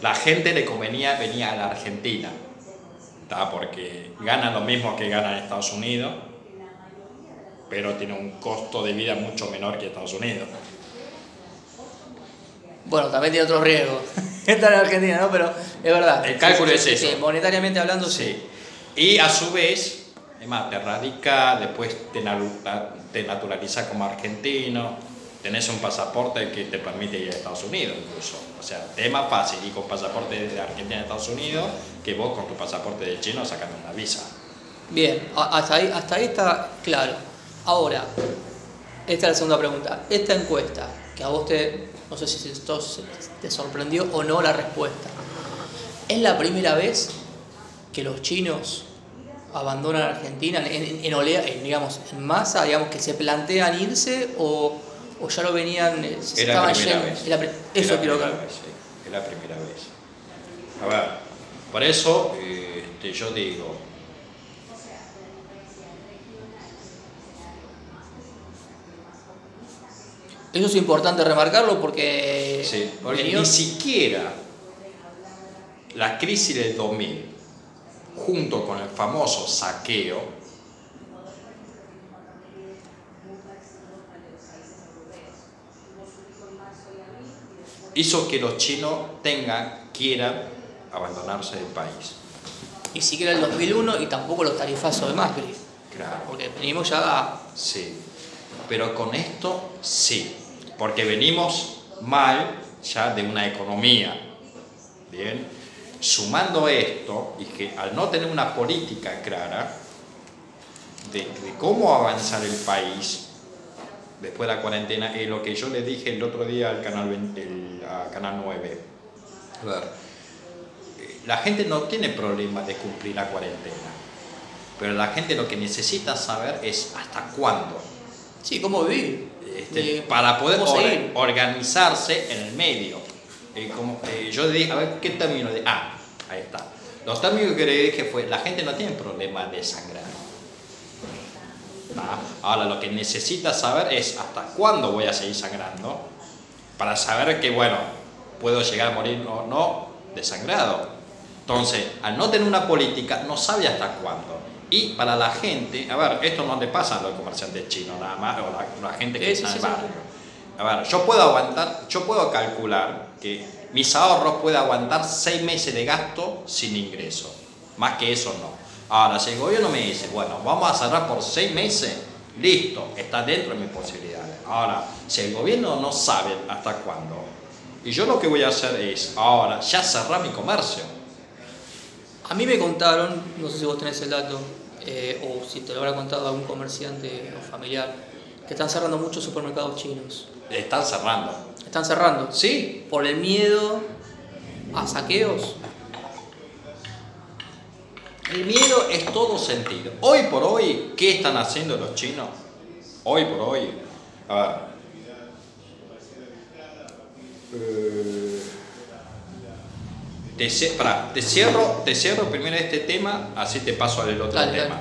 S1: La gente le convenía venir a la Argentina, porque gana lo mismo que gana en Estados Unidos, pero tiene un costo de vida mucho menor que Estados Unidos.
S2: Bueno, también tiene otro riesgo. Está en Argentina, ¿no? Pero es verdad.
S1: El cálculo es eso.
S2: Sí, monetariamente hablando, sí.
S1: Y a su vez, además, te radica, después te, te naturaliza como argentino, tenés un pasaporte que te permite ir a Estados Unidos incluso. O sea, es más fácil ir con pasaporte de Argentina a Estados Unidos que vos con tu pasaporte de chino sacando una visa.
S2: Bien, hasta ahí, hasta ahí está claro. Ahora, esta es la segunda pregunta. Esta encuesta, que a vos te, no sé si esto te sorprendió o no la respuesta, ¿es la primera vez que los chinos abandonan Argentina en, en, olea, digamos, en masa, digamos, que se plantean irse o, o ya lo venían,
S1: eh, se Era la primera vez.
S2: eso quiero
S1: que... Es la primera vez. A ver, por eso este, yo digo,
S2: Eso es importante remarcarlo porque,
S1: sí, porque ni siquiera la crisis del 2000 junto con el famoso saqueo, hizo que los chinos tengan, quieran abandonarse del país.
S2: Y siquiera el 2001 y tampoco los tarifazos de Macri.
S1: Claro.
S2: Porque venimos ya a...
S1: Sí, pero con esto sí, porque venimos mal ya de una economía. Bien, sumando esto, y que al no tener una política clara de, cómo avanzar el país después de la cuarentena, es lo que yo le dije el otro día al canal, canal 9. Eh, la gente no tiene problema de cumplir la cuarentena, pero la gente lo que necesita saber es hasta cuándo.
S2: Sí, cómo vivir.
S1: Este, para poder organizarse en el medio. Eh, como, eh, yo dije, a ver, ¿qué término de Ah, ahí está. Los términos que le dije fue, la gente no tiene problema de sangrar. Ahora lo que necesita saber es hasta cuándo voy a seguir sangrando para saber que, bueno, puedo llegar a morir o no desangrado. Entonces, al no tener una política, no sabe hasta cuándo. Y para la gente, a ver, esto no le pasa a los comerciantes chinos nada más, o la, la gente que está en el barrio. A ver, yo puedo aguantar, yo puedo calcular que mis ahorros pueden aguantar seis meses de gasto sin ingreso. Más que eso no. Ahora, si el gobierno me dice, bueno, vamos a cerrar por seis meses, listo, está dentro de mis posibilidades. Ahora, si el gobierno no sabe hasta cuándo, y yo lo que voy a hacer es, ahora, ya cerrar mi comercio.
S2: A mí me contaron, no sé si vos tenés el dato, eh, o si te lo habrá contado algún comerciante o familiar, que están cerrando muchos supermercados chinos.
S1: Están cerrando.
S2: ¿Están cerrando?
S1: Sí.
S2: ¿Por el miedo a saqueos?
S1: El miedo es todo sentido. Hoy por hoy, ¿qué están haciendo los chinos? Hoy por hoy. A ver. Eh, te, cierro, te cierro primero este tema, así te paso al otro tema.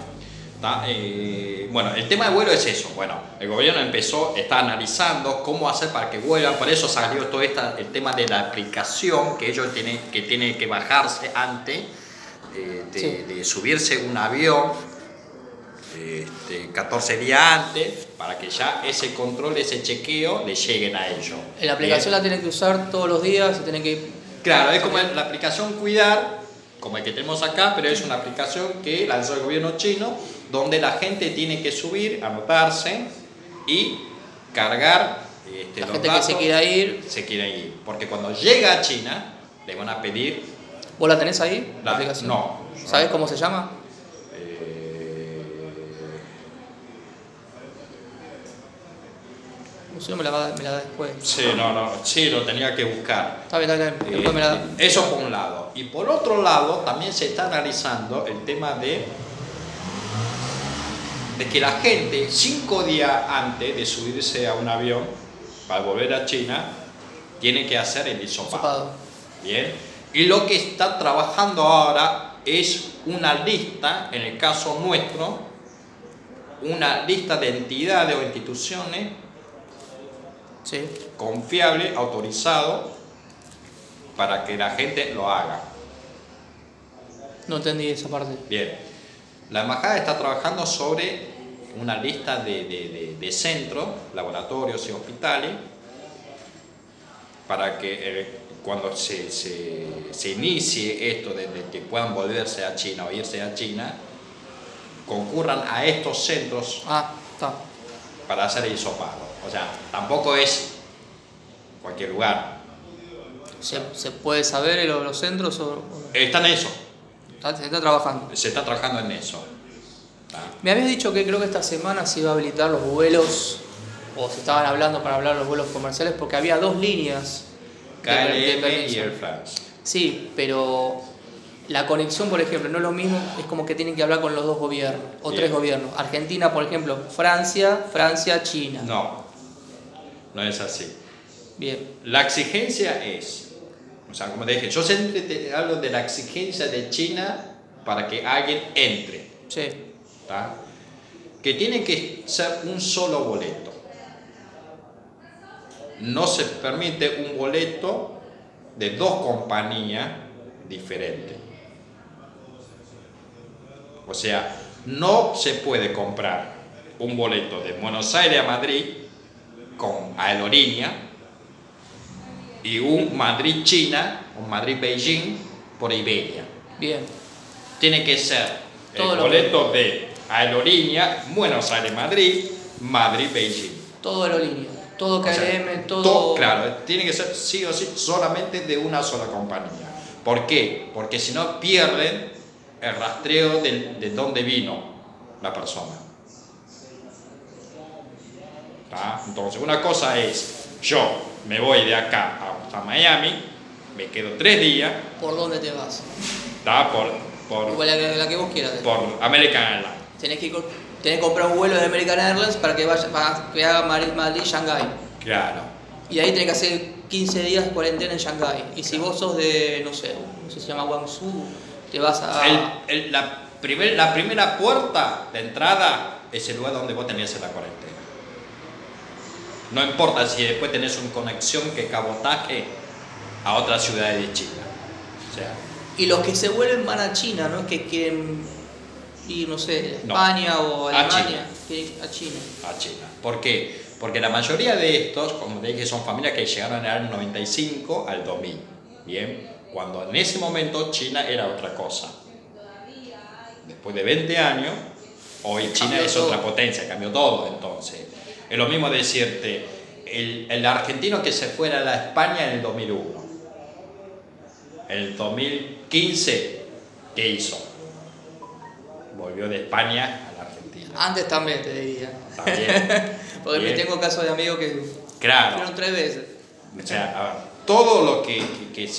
S1: Eh, bueno, el tema de vuelo es eso. Bueno, el gobierno empezó, está analizando cómo hacer para que vuelvan, por eso salió todo esta, el tema de la aplicación que ellos tienen que, tiene que bajarse antes eh, de, subirse un avión este, 14 días antes para que ya ese control, ese chequeo le lleguen a ellos.
S2: La aplicación la tienen que usar todos los días, se tienen que...
S1: Claro, es como la aplicación Cuidar, como el que tenemos acá, pero es una aplicación que lanzó el gobierno chino donde la gente tiene que subir, anotarse y cargar
S2: este, la gente que se quiera ir.
S1: Se quiere ir. Porque cuando llega a China, le van a pedir.
S2: ¿Vos la tenés ahí?
S1: La, aplicación. No.
S2: ¿Sabes cómo se llama? Si no me la, va, me la da después.
S1: Sí, no, no. Sí, lo tenía que buscar.
S2: Está bien, está bien.
S1: Eh, me la... Eso por un lado. Y por otro lado, también se está analizando el tema de de que la gente cinco días antes de subirse a un avión para volver a China tiene que hacer el hisopado.
S2: Hisopado.
S1: Bien. Y lo que está trabajando ahora es una lista, en el caso nuestro, una lista de entidades o instituciones
S2: Sí.
S1: confiable, autorizado, para que la gente lo haga.
S2: No entendí esa parte.
S1: Bien, la embajada está trabajando sobre una lista de, de- de- de centros, laboratorios y hospitales para que eh, cuando se, se- se inicie esto de, que puedan volverse a China o irse a China, concurran a estos centros
S2: Ah,
S1: para hacer el hisopado. O sea, tampoco es cualquier lugar.
S2: ¿Se, se puede saber los, los centros o, o-
S1: Está en eso,
S2: está- se está trabajando?
S1: se está trabajando en eso.
S2: Me habías dicho que creo que esta semana se iba a habilitar los vuelos, o se estaban hablando para hablar de los vuelos comerciales, porque había dos líneas de
S1: KLM y. Air France.
S2: Sí, pero la conexión, por ejemplo, no es lo mismo, es como que tienen que hablar con los dos gobiernos, o
S1: Bien.
S2: tres gobiernos. Argentina, por ejemplo, Francia, Francia, China.
S1: No, no es así.
S2: Bien,
S1: La exigencia es, o sea, como dije, yo siempre te hablo de la exigencia de China para que alguien entre,
S2: sí,
S1: ¿tá? que tiene que ser un solo boleto. No se permite un boleto de dos compañías diferentes. O sea, no se puede comprar un boleto de Buenos Aires a Madrid con aerolínea y un Madrid-China, un Madrid-Beijing por Iberia.
S2: bien.
S1: Tiene que ser
S2: Todo
S1: el boleto de aerolínea Buenos Aires-Madrid, Madrid-Beijing.
S2: Todo aerolínea, todo
S1: O sea,
S2: KLM, todo...
S1: to- claro, tiene que ser sí o sí solamente de una sola compañía. ¿Por qué? Porque si no pierden el rastreo de, de dónde vino la persona. ¿Tá? Entonces, una cosa es, yo me voy de acá hasta Miami, me quedo tres días,
S2: ¿Por dónde te vas?
S1: ¿tá? por, por,
S2: Igual la, que- la que vos quieras.
S1: por American Airlines.
S2: Tenés que, tenés que comprar un vuelo de American Airlines para que vaya para que haga Madrid, Madrid, Shanghái.
S1: Claro.
S2: Y ahí tenés que hacer 15 días de cuarentena en Shanghái. Y si vos sos de, no sé, no sé si se llama Guangzhou, te vas a...
S1: El- el- la, primer- la primera puerta de entrada es el lugar donde vos hacer la cuarentena. No importa si después tenés una conexión que cabotaje a otras ciudades de China. O sea,
S2: Y los que se vuelven van a China, ¿no? Que quieren ir, no sé, a
S1: No.
S2: España o a
S1: A
S2: Alemania.
S1: China.
S2: a China.
S1: a China. ¿Por qué? Porque la mayoría de estos, como te dije, son familias que llegaron en el año 95 al 2000. Bien, cuando en ese momento China era otra cosa. Después de 20 años, hoy China
S2: Cambió
S1: es
S2: todo.
S1: otra potencia, cambió todo entonces. Es lo mismo decirte, el, el argentino que se fuera a la España en el 2001. En el 2015, ¿qué hizo? Volvió de España a la Argentina.
S2: Antes también te diría.
S1: También.
S2: Porque me
S1: Bien.
S2: tengo casos de amigos que
S1: Claro.
S2: fueron tres veces.
S1: O sea, a ver, todo lo que, que,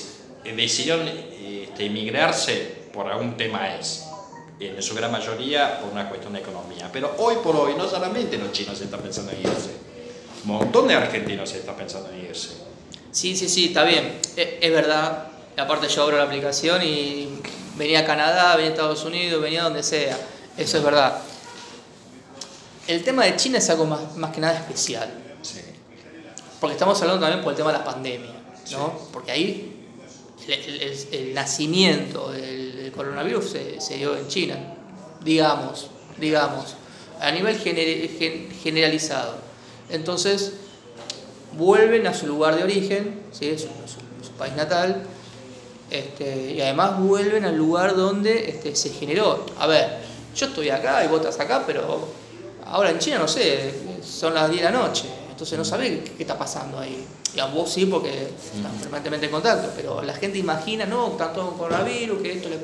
S1: que decidieron este, emigrarse por algún tema es, en su gran mayoría por una cuestión de economía. Pero hoy por hoy, no solamente los chinos están pensando en irse, un montón de argentinos están pensando en irse.
S2: Sí, sí, sí, está bien. Es, es verdad. Aparte yo abro la aplicación y venía a Canadá, venía a Estados Unidos, venía a donde sea. Eso es verdad. El tema de China es algo más, más que nada especial.
S1: Sí.
S2: Porque estamos hablando también por el tema de la pandemia, ¿no? Porque ahí el, el- el- el nacimiento del coronavirus se, se dio en China, digamos, digamos, a nivel gener- gen- generalizado. Entonces, vuelven a su lugar de origen, ¿sí? su, su- su país natal, este, y además vuelven al lugar donde este, se generó. A ver, yo estoy acá y vos estás acá, pero ahora en China no sé, son las 10 de la noche, entonces no sabés qué, qué está pasando ahí. Y a vos sí, porque estás permanentemente en contacto, pero la gente imagina, no, tanto con coronavirus, que esto le,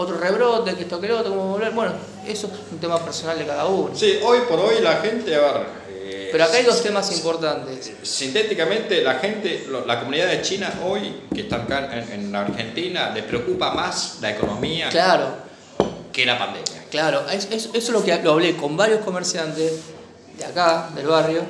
S2: otro rebrote, que esto que lo otro, cómo volver. Bueno, eso es un tema personal de cada uno.
S1: Sí, hoy por hoy la gente, a ver... eh,
S2: Pero acá hay dos temas importantes.
S1: Sintéticamente, la gente, la comunidad de China hoy, que está acá en, en la Argentina, le preocupa más la economía
S2: Claro,
S1: que la pandemia.
S2: Claro, es- es- eso es lo que lo hablé con varios comerciantes de acá, del barrio,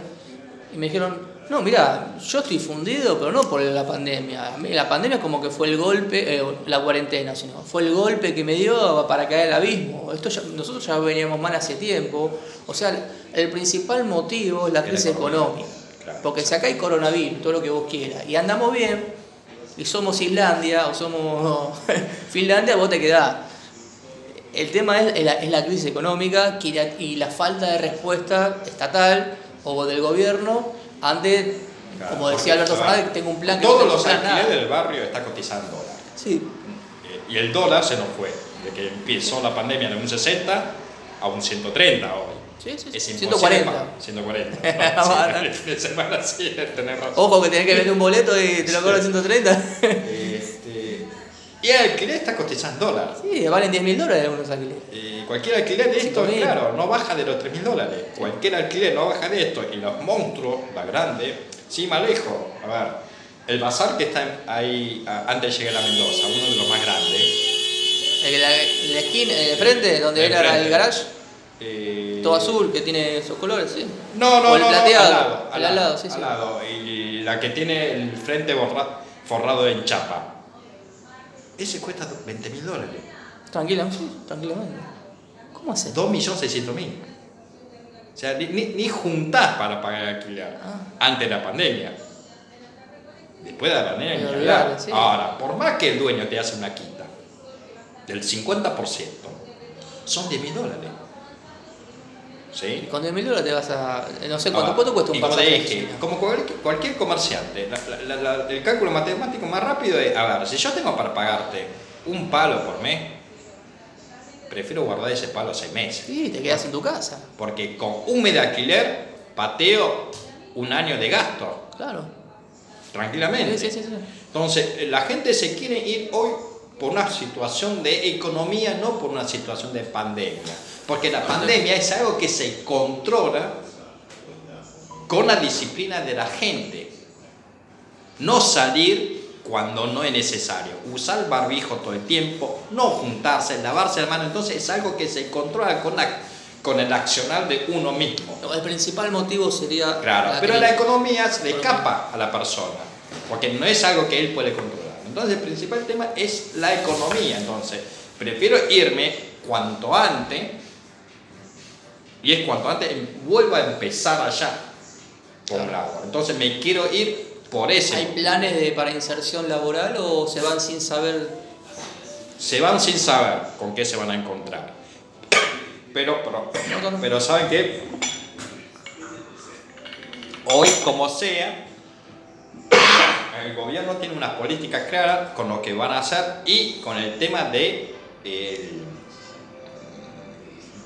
S2: y me dijeron, No, mira, yo estoy fundido, pero no por la pandemia. La pandemia como que fue el golpe, eh, la cuarentena, sino fue el golpe que me dio para caer al abismo. Esto ya- nosotros ya veníamos mal hace tiempo. O sea, el principal motivo es la crisis económica.
S1: claro.
S2: Porque si acá hay coronavirus, todo lo que vos quieras, y andamos bien, y somos Islandia o somos Finlandia, vos te quedás. El tema es, es la, es la crisis económica la- y la falta de respuesta estatal o del gobierno ante,
S1: Claro,
S2: como decía Alberto Fernández, tengo un plan que
S1: Todos
S2: no
S1: los alquileres del barrio está cotizando dólar.
S2: Sí,
S1: Eh, Y el dólar se nos fue. De que empezó la pandemia de un 60 a un 130 hoy.
S2: sí, sí.
S1: Es
S2: sí.
S1: imposible
S2: 140.
S1: pa- 140.
S2: Bueno.
S1: sí, el fin de semana sí.
S2: Ojo que tenés que vender un boleto y te lo cobran 130.
S1: Y el alquiler está cotizando dólar.
S2: Sí, valen 10 mil dólares algunos alquileres.
S1: Y cualquier alquiler de esto,
S2: 5.000.
S1: claro, no baja de los 3 mil dólares. Cualquier alquiler no baja de esto. Y los monstruos, la grande, sí, más lejos. A ver, el bazar que está en- ahí antes de llegar a Mendoza, uno de los más grandes.
S2: El de la, la esquina, de frente, donde era
S1: Enfrente.
S2: el garage,
S1: eh,
S2: todo azul, que tiene esos colores, sí.
S1: No, no,
S2: O el
S1: no, no,
S2: plateado,
S1: al lado,
S2: el al lado, sí,
S1: al
S2: sí.
S1: lado. Y la que tiene el frente borra- forrado en chapa. Ese cuesta 20 mil dólares.
S2: Tranquila, sí, tranquilamente. ¿Cómo haces?
S1: 2.600.000. O sea, ni, ni, juntás para pagar el alquiler.
S2: Ah.
S1: Antes de la pandemia. Después de la pandemia,
S2: olvidar, sí.
S1: Ahora, por más que el dueño te hace una quita del 50%, son 10 mil dólares. ¿Sí?
S2: con 10 mil dólares te vas a. No sé cuánto,
S1: Ah,
S2: cuánto cuesta un
S1: te
S2: pasaje.
S1: dije, como cualquier, comerciante, la- la- la- la- el cálculo matemático más rápido es, a ver, si yo tengo para pagarte un palo por mes, prefiero guardar ese palo seis meses.
S2: Sí, te quedas en tu casa.
S1: Porque con un mes de alquiler pateo un año de gasto,
S2: Claro.
S1: tranquilamente.
S2: Sí, sí, sí.
S1: Entonces, la gente se quiere ir hoy por una situación de economía, no por una situación de pandemia. Porque la pandemia es algo que se controla con la disciplina de la gente. No salir cuando no es necesario. Usar el barbijo todo el tiempo, no juntarse, lavarse la mano. Entonces es algo que se controla con, la- con el accionar de uno mismo.
S2: No, El principal motivo sería.
S1: Claro,
S2: la
S1: pero
S2: crisis.
S1: la economía se le escapa a la persona, porque no es algo que él puede controlar. Entonces el principal tema es la economía. Entonces, prefiero irme cuanto antes, y es cuanto antes vuelvo a empezar allá, un lado. Entonces me quiero ir por ese.
S2: ¿Hay planes de, para inserción laboral o se van sin saber?
S1: Se van sin saber con qué se van a encontrar. Pero, pero, ¿saben qué? Hoy, como sea, el gobierno tiene unas políticas claras con lo que van a hacer y con el tema de, el-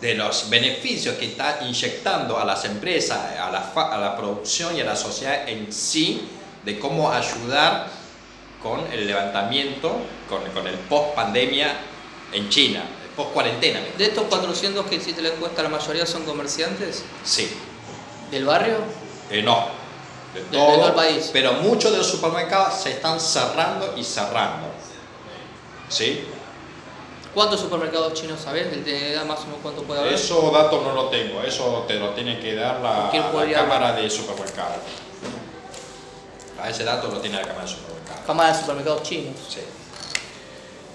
S1: de los beneficios que está inyectando a las empresas, a la, a la producción y a la sociedad en sí, de cómo ayudar con el levantamiento, con, con el post pandemia en China, el post cuarentena.
S2: De estos 400 que hiciste la encuesta, la mayoría son comerciantes
S1: Sí,
S2: del barrio.
S1: Eh, no, de
S2: de
S1: todo,
S2: todo el país.
S1: pero muchos de los supermercados se están cerrando y cerrando. ¿Sí?
S2: ¿Cuántos supermercados chinos sabes? ¿Te da más o menos cuánto puede haber?
S1: Eso dato no lo tengo, eso te lo tiene que dar la,
S2: ¿Quién
S1: la
S2: podría
S1: cámara de supermercado. A ese dato lo tiene la cámara de supermercado.
S2: Cámara de supermercados chinos.
S1: Sí.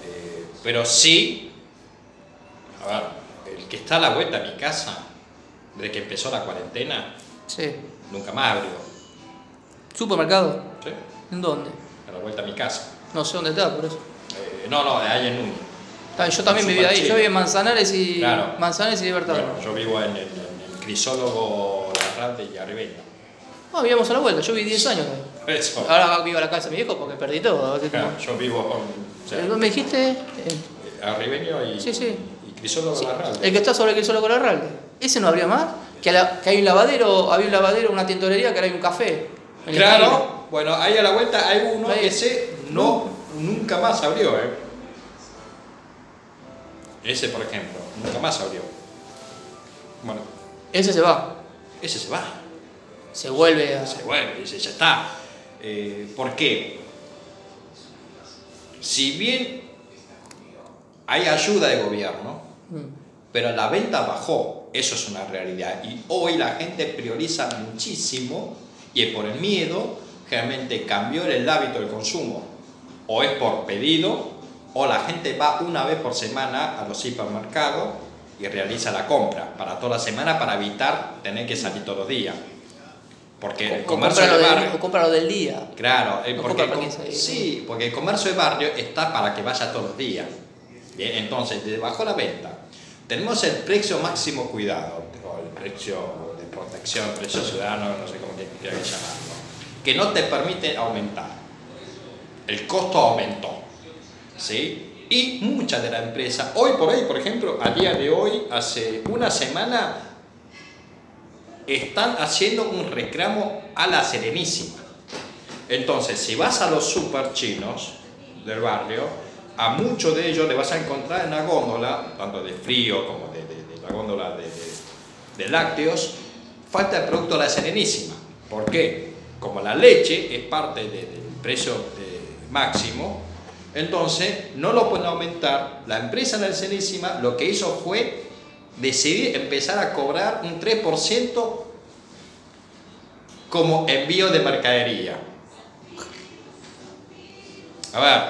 S1: Eh, pero sí, a ver, el que está a la vuelta a mi casa, desde que empezó la cuarentena,
S2: Sí.
S1: nunca más abrió.
S2: ¿Supermercado?
S1: ¿Sí?
S2: ¿En dónde?
S1: A la vuelta a mi casa.
S2: No sé dónde está, por eso.
S1: Eh, no, no, de ahí en Núñez.
S2: Yo también vivía ahí. Yo vivía en Manzanares y.
S1: Claro.
S2: Manzanares y Libertad.
S1: Bueno, yo vivo en el, en el Crisólogo Larralde y Arribeño.
S2: Ah, vivíamos a la vuelta. Yo viví 10 años.
S1: Eso.
S2: Ahora vivo a la casa de mi viejo porque perdí todo.
S1: Claro,
S2: no.
S1: yo vivo o sea,
S2: ¿Me dijiste? Eh,
S1: Arribeño y,
S2: Sí, sí.
S1: y Crisólogo
S2: sí,
S1: Larralde.
S2: el que está sobre el solo con Arralde. ¿Ese no habría más? Que, la- que hay un lavadero, había un lavadero, una tintorería, que ahora hay un café.
S1: Claro, bueno, ahí a la vuelta hay uno
S2: Ahí.
S1: que ese no, nunca más abrió, ¿eh? Ese, por ejemplo, nunca más abrió. Bueno,
S2: Ese se va.
S1: ese se va,
S2: Se vuelve a.
S1: se vuelve, dice, ya está. Eh, ¿Por qué? Si bien hay ayuda de gobierno,
S2: Mm.
S1: pero la venta bajó, eso es una realidad. Y hoy la gente prioriza muchísimo y es por el miedo, realmente cambió el hábito del consumo. O es por pedido, o la gente va una vez por semana a los supermercados y realiza la compra para toda la semana para evitar tener que salir todos los días. Porque el comercio de barrio...
S2: del, o compra lo del día.
S1: Claro, eh, porque, el com- sí, porque el comercio de barrio está para que vaya todos los días. Bien, entonces, de bajo la venta, tenemos el precio máximo cuidado, o el precio de protección, precio ciudadano, no sé cómo que llamarlo, que no te permite aumentar. El costo aumentó. ¿Sí? Y muchas de las empresas, hoy por hoy, por ejemplo, a día de hoy, hace una semana, están haciendo un reclamo a la Serenísima. Entonces, si vas a los super chinos del barrio, a muchos de ellos le vas a encontrar en la góndola, tanto de frío como de, la góndola de, lácteos, falta el producto de la Serenísima. ¿Por qué? Como la leche es parte de- del precio máximo, entonces no lo pueden aumentar. La empresa Serenísima lo que hizo fue decidir empezar a cobrar un 3% como envío de mercadería. A ver,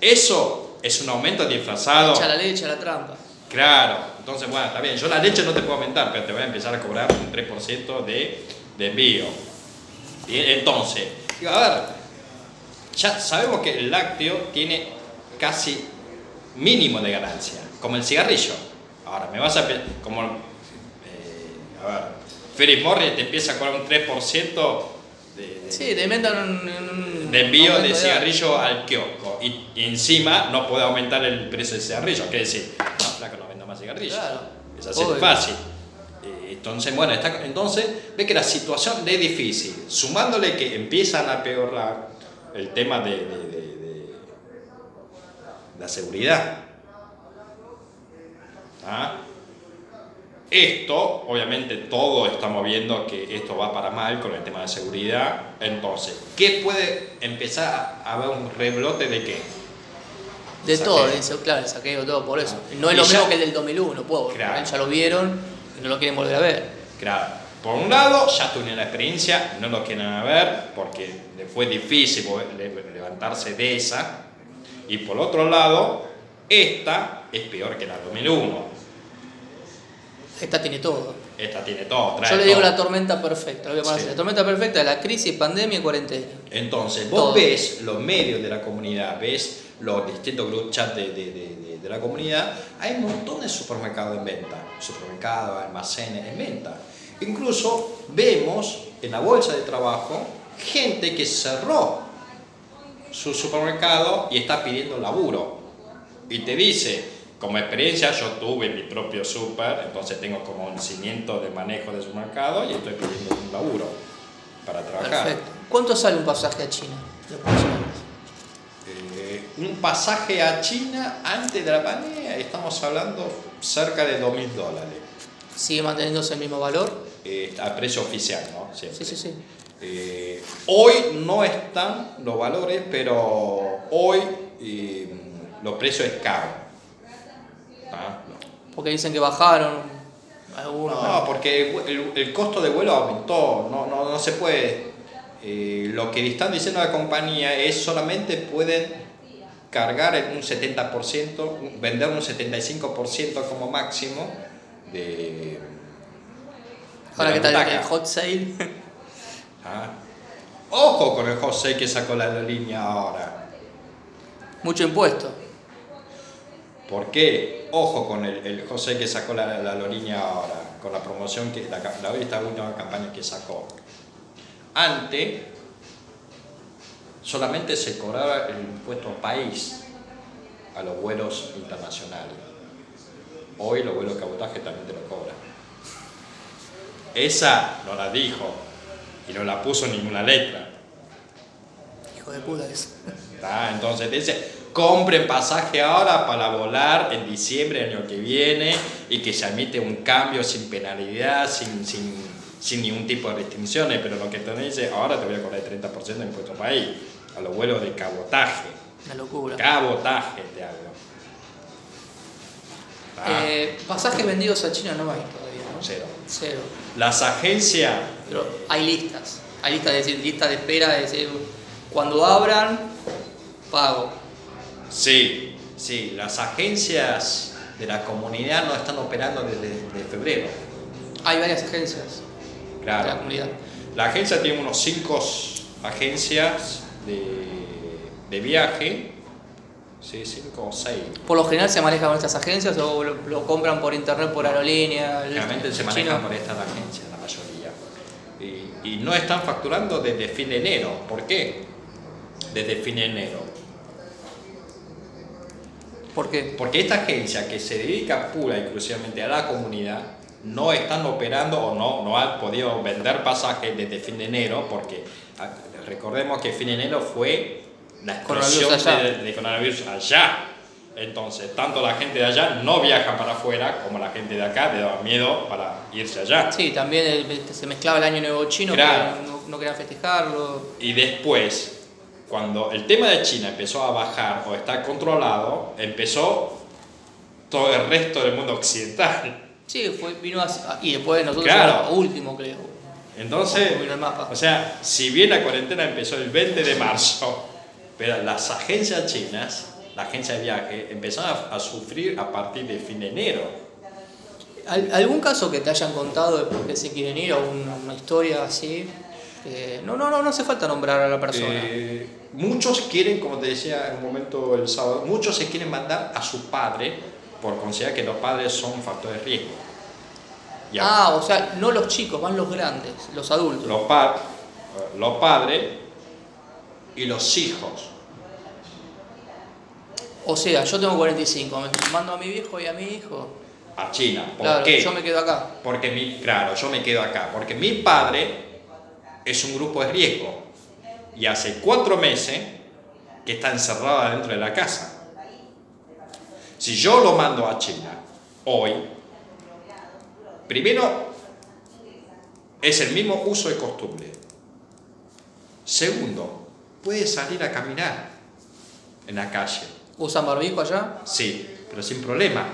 S1: eso es un aumento disfrazado.
S2: Echa la leche a la trampa.
S1: Claro, entonces bueno, está bien, yo la leche no te puedo aumentar, pero te voy a empezar a cobrar un 3% de, de envío. Entonces, a ver, ya sabemos que el lácteo tiene casi mínimo de ganancia, como el cigarrillo. Ahora, me vas a... como, eh, a ver, Philip Morris te empieza a cobrar un 3% de, de-
S2: Sí, te inventan un, un-
S1: de envío de cigarrillo al kiosco y, y encima no puede aumentar el precio del cigarrillo, quiere decir, no, flaco, no venda más cigarrillos.
S2: Claro.
S1: Es así de
S2: Obvio.
S1: fácil. Entonces, bueno, está- entonces ve que la situación es difícil, sumándole que empiezan a peorar el tema de, de- de- de la seguridad. ¿Ah? Esto, obviamente, todos estamos viendo que esto va para mal con el tema de seguridad. Entonces, ¿qué puede empezar a haber un rebrote de qué?
S2: De
S1: Saqueo.
S2: todo, eso, claro, el saqueo, todo por eso.
S1: Ah.
S2: No es lo
S1: ya-
S2: mismo que el del 2001, puedo,
S1: Claro.
S2: ya lo vieron y no lo quieren volver a ver.
S1: Claro, por un lado, ya tuvieron la experiencia, no lo quieren ver porque le fue difícil levantarse de esa. Y por otro lado, esta es peor que la 2001.
S2: Esta tiene todo.
S1: Esta tiene todo, trae
S2: Yo le digo
S1: todo.
S2: la tormenta perfecta, lo poner
S1: Sí.
S2: La tormenta perfecta de la crisis, pandemia y cuarentena.
S1: Entonces, vos
S2: Todo.
S1: ves los medios de la comunidad, ves los distintos grupos chat de, de- de- de- de la comunidad, hay un montón de supermercados en venta, supermercados, almacenes en venta. Incluso vemos en la bolsa de trabajo gente que cerró su supermercado y está pidiendo laburo. Y te dice, como experiencia, yo tuve mi propio super, entonces tengo como un cimiento de manejo de supermercado y estoy pidiendo un laburo para trabajar.
S2: Perfecto. ¿Cuánto sale un pasaje a China?
S1: Eh, un pasaje a China antes de la pandemia, estamos hablando cerca de 2.000 dólares,
S2: ¿Sigue manteniéndose el mismo valor?
S1: eh, a precio oficial, ¿no? Siempre.
S2: Sí, sí, sí.
S1: Eh, hoy no están los valores, pero hoy eh, los precios es caro. ¿Ah?
S2: Porque dicen que bajaron algunos.
S1: No, porque el, el costo de vuelo aumentó, no, no, no se puede. Eh, lo que están diciendo la compañía es solamente pueden cargar un 70%, un- vender un 75% como máximo de...
S2: Ahora que tal el hot sale.
S1: Ah. Ojo con el José que sacó la aerolínea ahora.
S2: Mucho impuesto.
S1: ¿Por qué? Ojo con el, el José que sacó la, la aerolínea ahora, con la promoción que la, la esta última campaña que sacó. Antes solamente se cobraba el impuesto país a los vuelos internacionales. Hoy los vuelos de cabotaje también te lo cobran. Esa no la dijo y no la puso en ninguna letra.
S2: Hijo de puta eso.
S1: ¿tá? Entonces dice, compren pasaje ahora para volar en diciembre del año que viene y que se admite un cambio sin penalidad, sin, sin, sin ningún tipo de restricciones, pero lo que te dice, ahora te voy a cobrar el 30% de impuesto país a los vuelos de cabotaje.
S2: Una locura.
S1: Cabotaje te hablo. ¿Tá?
S2: Eh, pasajes vendidos a China no hay todavía, ¿no?
S1: Cero.
S2: Cero.
S1: Las agencias,
S2: Pero hay listas. Hay lista de, lista de espera, de decir, cuando abran, pago.
S1: Sí, sí, las agencias de la comunidad no están operando desde, desde febrero.
S2: Hay varias agencias
S1: Claro.
S2: de la comunidad.
S1: La agencia tiene unos cinco agencias de, de viaje. Sí, cinco o seis.
S2: Por lo general se manejan con estas agencias o lo, lo compran por internet por aerolínea.
S1: Realmente se
S2: chino.
S1: manejan por estas agencias, la mayoría. Y, y no están facturando desde fin de enero. ¿Por qué? Desde fin de enero.
S2: ¿Por qué?
S1: Porque esta agencia que se dedica pura y exclusivamente a la comunidad no están operando o no, no han podido vender pasajes desde fin de enero porque recordemos que fin de enero fue la explosión de, de coronavirus allá. Entonces, tanto la gente de allá no viaja para afuera como la gente de acá le da miedo para irse allá.
S2: Sí, también el- se mezclaba el año nuevo chino,
S1: Claro.
S2: que no, no querían festejarlo.
S1: Y después, cuando el tema de China empezó a bajar o estar controlado, empezó todo el resto del mundo occidental.
S2: Sí, fue, vino así, y después nosotros
S1: Claro.
S2: último, creo.
S1: Entonces,
S2: Vino el mapa.
S1: o sea, si bien la cuarentena empezó el 20 de marzo, pero las agencias chinas, la agencia de viaje, empezaron a, a sufrir a partir de fin de enero.
S2: ¿Al- ¿Algún caso que te hayan contado de por qué se quieren ir o una, una historia así? Eh, no, no, no, no hace falta nombrar a la persona.
S1: Eh, muchos quieren, como te decía en un momento el sábado, muchos se quieren mandar a su padre por considerar que los padres son factor de riesgo. Y
S2: Ah, o sea, no los chicos, van los grandes, los adultos.
S1: los, pa- los padres y los hijos.
S2: O sea, yo tengo 45, me mando a mi viejo y a mi hijo.
S1: a China. ¿Por
S2: Claro,
S1: qué?
S2: yo me quedo acá.
S1: Porque mi, claro, yo me quedo acá. Porque mi padre es un grupo de riesgo. Y hace cuatro meses que está encerrado dentro de la casa. Si yo lo mando a China hoy, primero es el mismo uso de costumbre. Segundo, puede salir a caminar en la calle.
S2: ¿Usan barbijo allá?
S1: Sí, pero sin problema.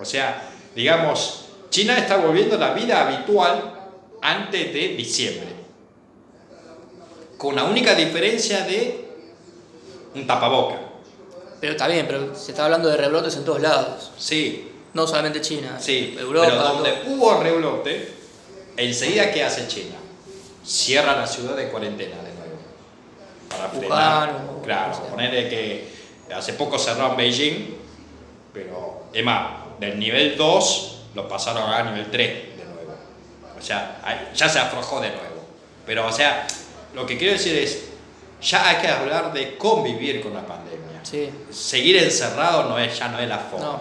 S1: O sea, digamos, China está volviendo a la vida habitual antes de diciembre. Con la única diferencia de un tapaboca.
S2: Pero está bien, pero se está hablando de rebrotes en todos lados.
S1: Sí,
S2: No solamente China.
S1: sí.
S2: Europa.
S1: pero donde
S2: todo.
S1: hubo rebrote, enseguida ¿qué hace China? Cierra la ciudad de cuarentena de nuevo. Para frenar. Claro, ponerle que hace poco cerraron Beijing, pero es más, del nivel 2 lo pasaron a nivel 3 de nuevo. O sea, ya se aflojó de nuevo. Pero, o sea, lo que quiero decir es, ya hay que hablar de convivir con la pandemia.
S2: Sí.
S1: Seguir encerrado no es, ya no es la forma.
S2: No.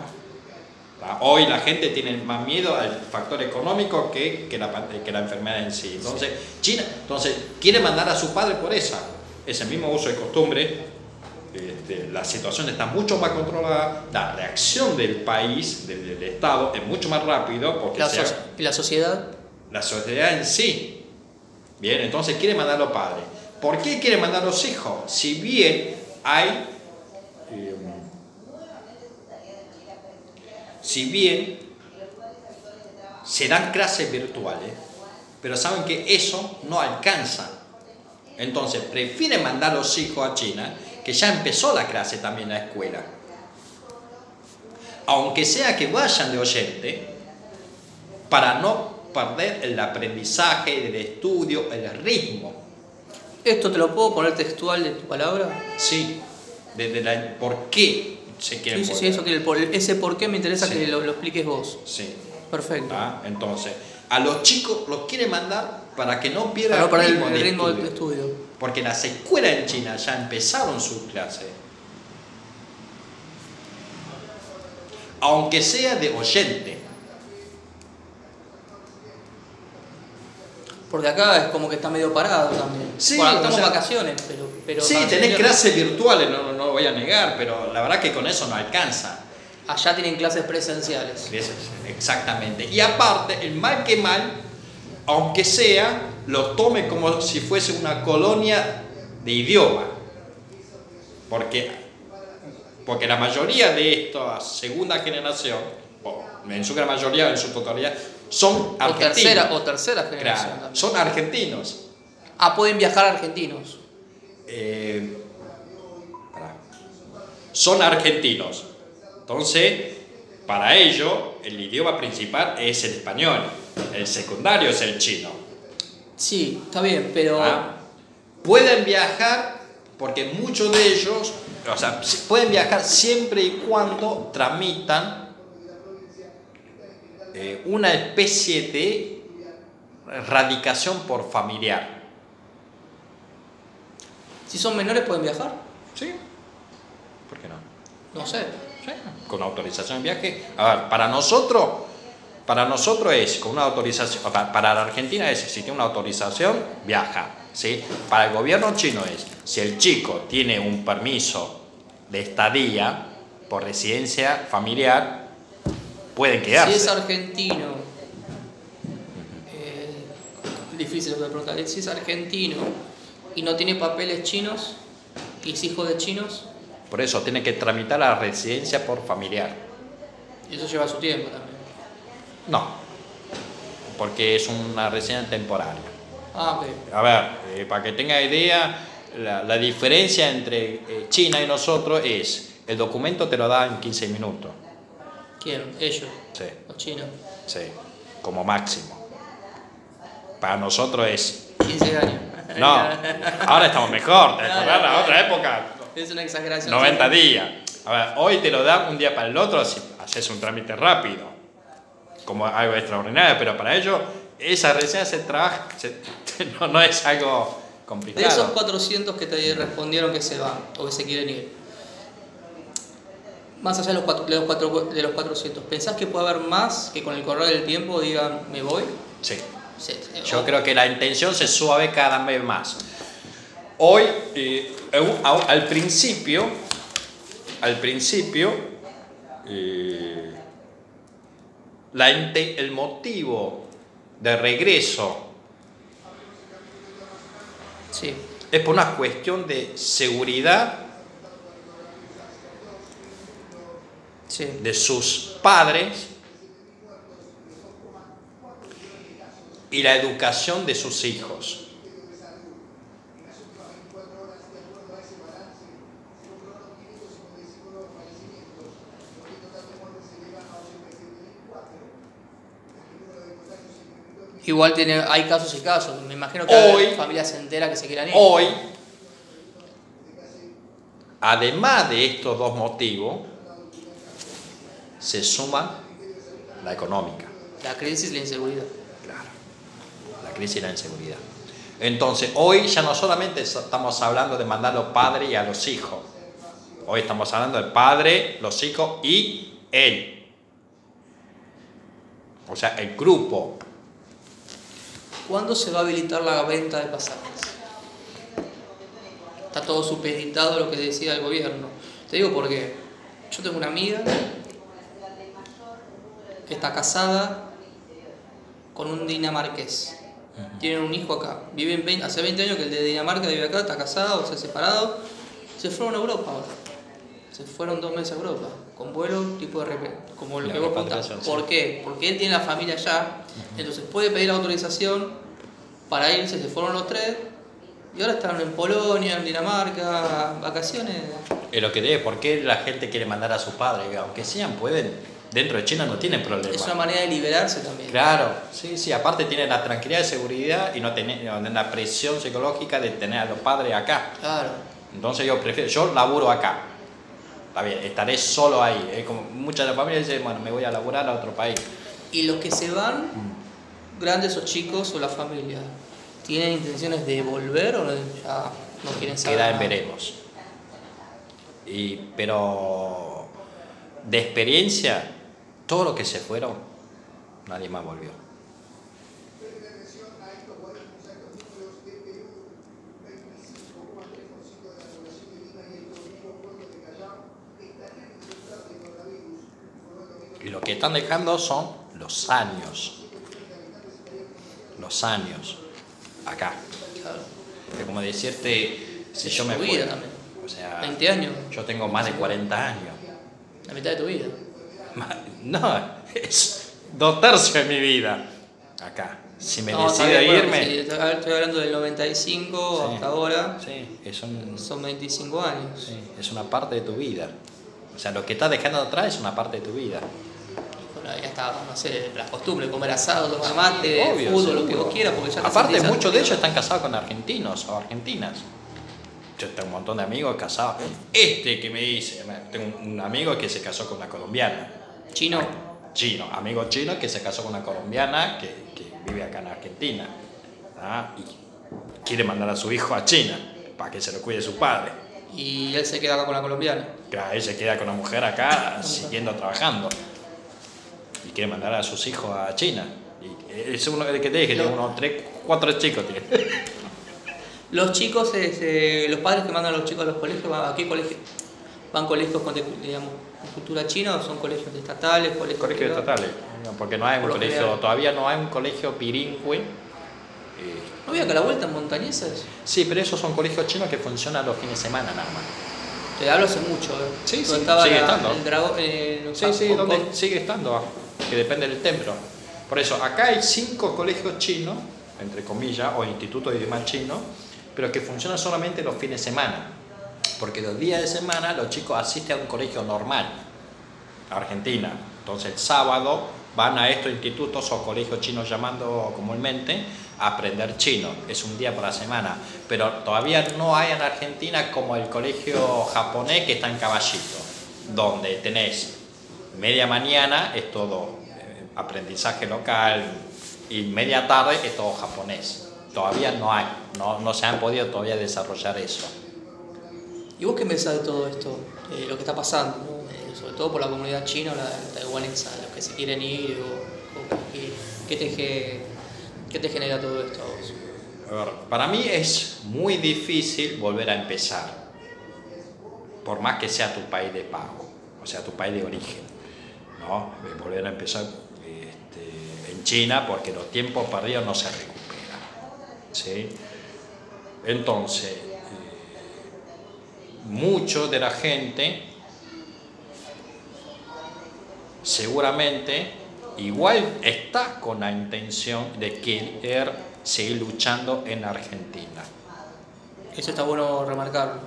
S1: ¿tá? Hoy la gente tiene más miedo al factor económico que, que, la, que la enfermedad en sí. Entonces, China entonces, quiere mandar a su padre por esa. Ese mismo uso de costumbre. Este, la situación está mucho más controlada. La reacción del país, del, del Estado, es mucho más rápido porque
S2: La,
S1: se ha-
S2: so- ¿Y la sociedad?
S1: la sociedad en sí. Bien, entonces quiere mandar a los padres. ¿Por qué quiere mandar a los hijos? Si bien hay. eh, si bien se dan clases virtuales, pero saben que eso no alcanza. Entonces prefieren mandar a los hijos a China, que ya empezó la clase también la escuela. Aunque sea que vayan de oyente, para no perder el aprendizaje, el estudio, el ritmo.
S2: ¿Esto te lo puedo poner textual de tu palabra?
S1: Sí, desde la, ¿por qué se quieren
S2: Sí, sí, sí,
S1: volver?
S2: eso que el por- ese por qué me interesa
S1: Sí.
S2: que lo, lo expliques vos.
S1: Sí,
S2: Perfecto.
S1: ¿tá? Entonces, a los chicos los quiere mandar para que no pierdan
S2: el,
S1: ritmo
S2: el
S1: de
S2: ritmo
S1: estudio.
S2: estudio.
S1: Porque las escuelas en China ya empezaron sus clases. Aunque sea de oyente.
S2: Porque acá es como que está medio parado también.
S1: Sí,
S2: bueno,
S1: o
S2: estamos
S1: sea-
S2: en vacaciones, pero. pero
S1: sí, tenés clases virtuales, no, no, no lo voy a negar, pero la verdad que con eso no alcanza.
S2: Allá tienen clases presenciales.
S1: Exactamente. Y aparte, el mal que mal, aunque sea, lo tome como si fuese una colonia de idioma. Porque, porque la mayoría de esta segunda generación, o en su gran mayoría, en su totalidad, son
S2: O
S1: argentinos.
S2: tercera, o tercera generación.
S1: Claro, son argentinos.
S2: Ah, pueden viajar argentinos.
S1: Eh, son argentinos. Entonces, para ellos, el idioma principal es el español. El secundario es el chino.
S2: Sí, está bien, pero...
S1: Ah, Pueden viajar porque muchos de ellos, o sea, pueden viajar siempre y cuando tramitan eh, una especie de radicación por familiar.
S2: Si son menores pueden viajar.
S1: ¿Sí? ¿Por qué no?
S2: No sé.
S1: Sí, Con autorización de viaje. A ver, para nosotros, para nosotros es con una autorización, para la Argentina es si tiene una autorización, viaja. ¿sí? Para el gobierno chino es si el chico tiene un permiso de estadía por residencia familiar, pueden quedarse.
S2: Si es argentino, eh, difícil que preguntar, si es argentino y no tiene papeles chinos y es hijo de chinos,
S1: Por eso tiene que tramitar la residencia por familiar.
S2: eso lleva su tiempo también.
S1: No, porque es una residencia temporaria.
S2: Ah, ok.
S1: A ver, eh, para que tenga idea, la, la diferencia entre eh, China y nosotros es, el documento te lo da en 15 minutos.
S2: ¿Quién? Ellos,
S1: Sí,
S2: los chinos.
S1: sí, como máximo. Para nosotros es...
S2: 15 años.
S1: No, ahora estamos mejor, ¿te acordás? La otra época,
S2: Es una exageración.
S1: 90 días. A ver, hoy te lo dan un día para el otro si haces un trámite rápido, como algo extraordinario, pero para ellos esa residencia se trabaja, se- no, no es algo
S2: De
S1: complicado.
S2: esos 400 que te respondieron que se van o que se quieren ir, más allá de los, cuatro- de los, cuatro- de los 400, ¿pensás que puede haber más que con el correr del tiempo digan me voy?
S1: Sí.
S2: Sí,
S1: Yo creo que la intención se suave cada vez más. Hoy, eh, al principio, al principio, eh, la el motivo de regreso
S2: Sí,
S1: es por una cuestión de seguridad
S2: sí.
S1: de sus padres y la educación de sus hijos.
S2: Igual tiene, hay casos y casos. Me imagino que
S1: Hoy-
S2: hay familias enteras que se quieran ir.
S1: Hoy, además de estos dos motivos, se suma la económica,
S2: La crisis y la inseguridad.
S1: claro, la crisis y la inseguridad. Entonces, hoy ya no solamente estamos hablando de mandar a los padres y a los hijos, hoy estamos hablando del padre, los hijos y él. O sea, el grupo.
S2: ¿Cuándo se va a habilitar la venta de pasajes? Está todo supeditado a lo que decida el gobierno. Te digo porque yo tengo una amiga que está casada con un dinamarqués. Tienen un hijo acá. Viven 20 hace 20 años que el de Dinamarca vive acá, está casado, se ha separado. Se fueron a Europa ahora. Se fueron dos meses a Europa. Con vuelo tipo de. Como lo
S1: La
S2: que vos contás.
S1: sí.
S2: ¿Por qué? Porque él tiene la familia allá. Entonces puede pedir autorización para irse. Se fueron los tres. Y ahora están en Polonia, en Dinamarca, vacaciones.
S1: Es lo que debe, ¿por qué la gente quiere mandar a sus padres? Aunque sean, pueden. Dentro de China no tienen problema.
S2: Es una manera de liberarse también.
S1: Claro, sí, sí, aparte tienen la tranquilidad de seguridad y no tienen no tienen la presión psicológica de tener a los padres acá.
S2: Claro.
S1: Entonces yo prefiero, yo laburo acá. Está bien, estaré solo ahí. Es como muchas de las familias dicen, bueno, me voy a laburar a otro país.
S2: Y los que se van, grandes o chicos o la familia, ¿tienen intenciones de volver o ya no quieren saber?
S1: Queda en veremos. Y, pero de experiencia, todo lo que se fueron, nadie más volvió. Y lo que están dejando son los años. Los años. Acá.
S2: Claro.
S1: Es como decirte, si
S2: Es
S1: yo me
S2: vida también.
S1: O sea,
S2: 20 años,
S1: yo tengo más de 40 años.
S2: la mitad de tu vida.
S1: No, es dos tercios de mi vida acá. si me
S2: No,
S1: decido
S2: bien, bueno,
S1: irme...
S2: sí, estoy hablando del 95
S1: Sí.
S2: hasta ahora.
S1: Sí, es, un-
S2: Son 25 años.
S1: sí, es una parte de tu vida. O sea, lo que estás dejando atrás es una parte de tu vida.
S2: Ya está, no sé, las costumbres, comer asado, tomar mate,
S1: Obvio,
S2: fútbol, lo que vos quieras, porque ya te
S1: Aparte,
S2: sentís
S1: muchos de ellos están casados con argentinos o argentinas. Yo tengo un montón de amigos casados. Este que me dice, tengo un amigo que se casó con una colombiana.
S2: Chino,
S1: Chino, amigo chino que se casó con una colombiana que, que vive acá en Argentina. ¿ah? Y quiere mandar a su hijo a China para que se lo cuide su padre.
S2: y él se queda acá con la colombiana.
S1: Claro, él se queda con la mujer acá siguiendo trabajando. Y quiere mandar a sus hijos a China. Y es uno que te dije, tiene unos tres, cuatro chicos tiene.
S2: Los chicos, este, los padres que mandan a los chicos a los colegios, ¿van ¿a qué colegio? ¿Van colegios con, digamos, cultura china o son colegios estatales? Colegios,
S1: colegios estatales, no, porque no hay un
S2: Por
S1: colegio,
S2: general.
S1: todavía no hay un colegio bilingüe. Eh,
S2: ¿No había que la vuelta en Montañesas?
S1: sí, pero esos son colegios chinos que funcionan los fines de semana nada más.
S2: Te hablo hace mucho, ¿eh?
S1: Sí, sí,
S2: estaba
S1: sigue
S2: la-
S1: estando.
S2: el dragón, eh,
S1: Sí, sí, sigue estando, que depende del templo. Por eso, acá hay cinco colegios chinos, entre comillas, o institutos de idioma chino, pero que funcionan solamente los fines de semana. Porque los días de semana los chicos asisten a un colegio normal, Argentina. Entonces el sábado van a estos institutos o colegios chinos llamando comúnmente a aprender chino. Es un día por la semana. Pero todavía no hay en Argentina como el colegio japonés que está en Caballito, donde tenés media mañana es todo eh, aprendizaje local y media tarde es todo japonés. Todavía no hay, no, no se han podido todavía desarrollar eso.
S2: ¿Y vos qué pensás de todo esto? Eh, lo que está pasando, ¿no? Eh, sobre todo por la comunidad china o la, la taiwanesa, los que se quieren ir, o, o qué, qué te, qué te genera todo esto a vos?
S1: A ver, para mí es muy difícil volver a empezar, por más que sea tu país de pago, o sea, tu país de origen, ¿no? Eh, Volver a empezar este, en China porque los tiempos perdidos no se recuperan, ¿sí? Entonces, eh, mucho de la gente seguramente igual está con la intención de querer seguir luchando en Argentina.
S2: Eso está bueno remarcarlo.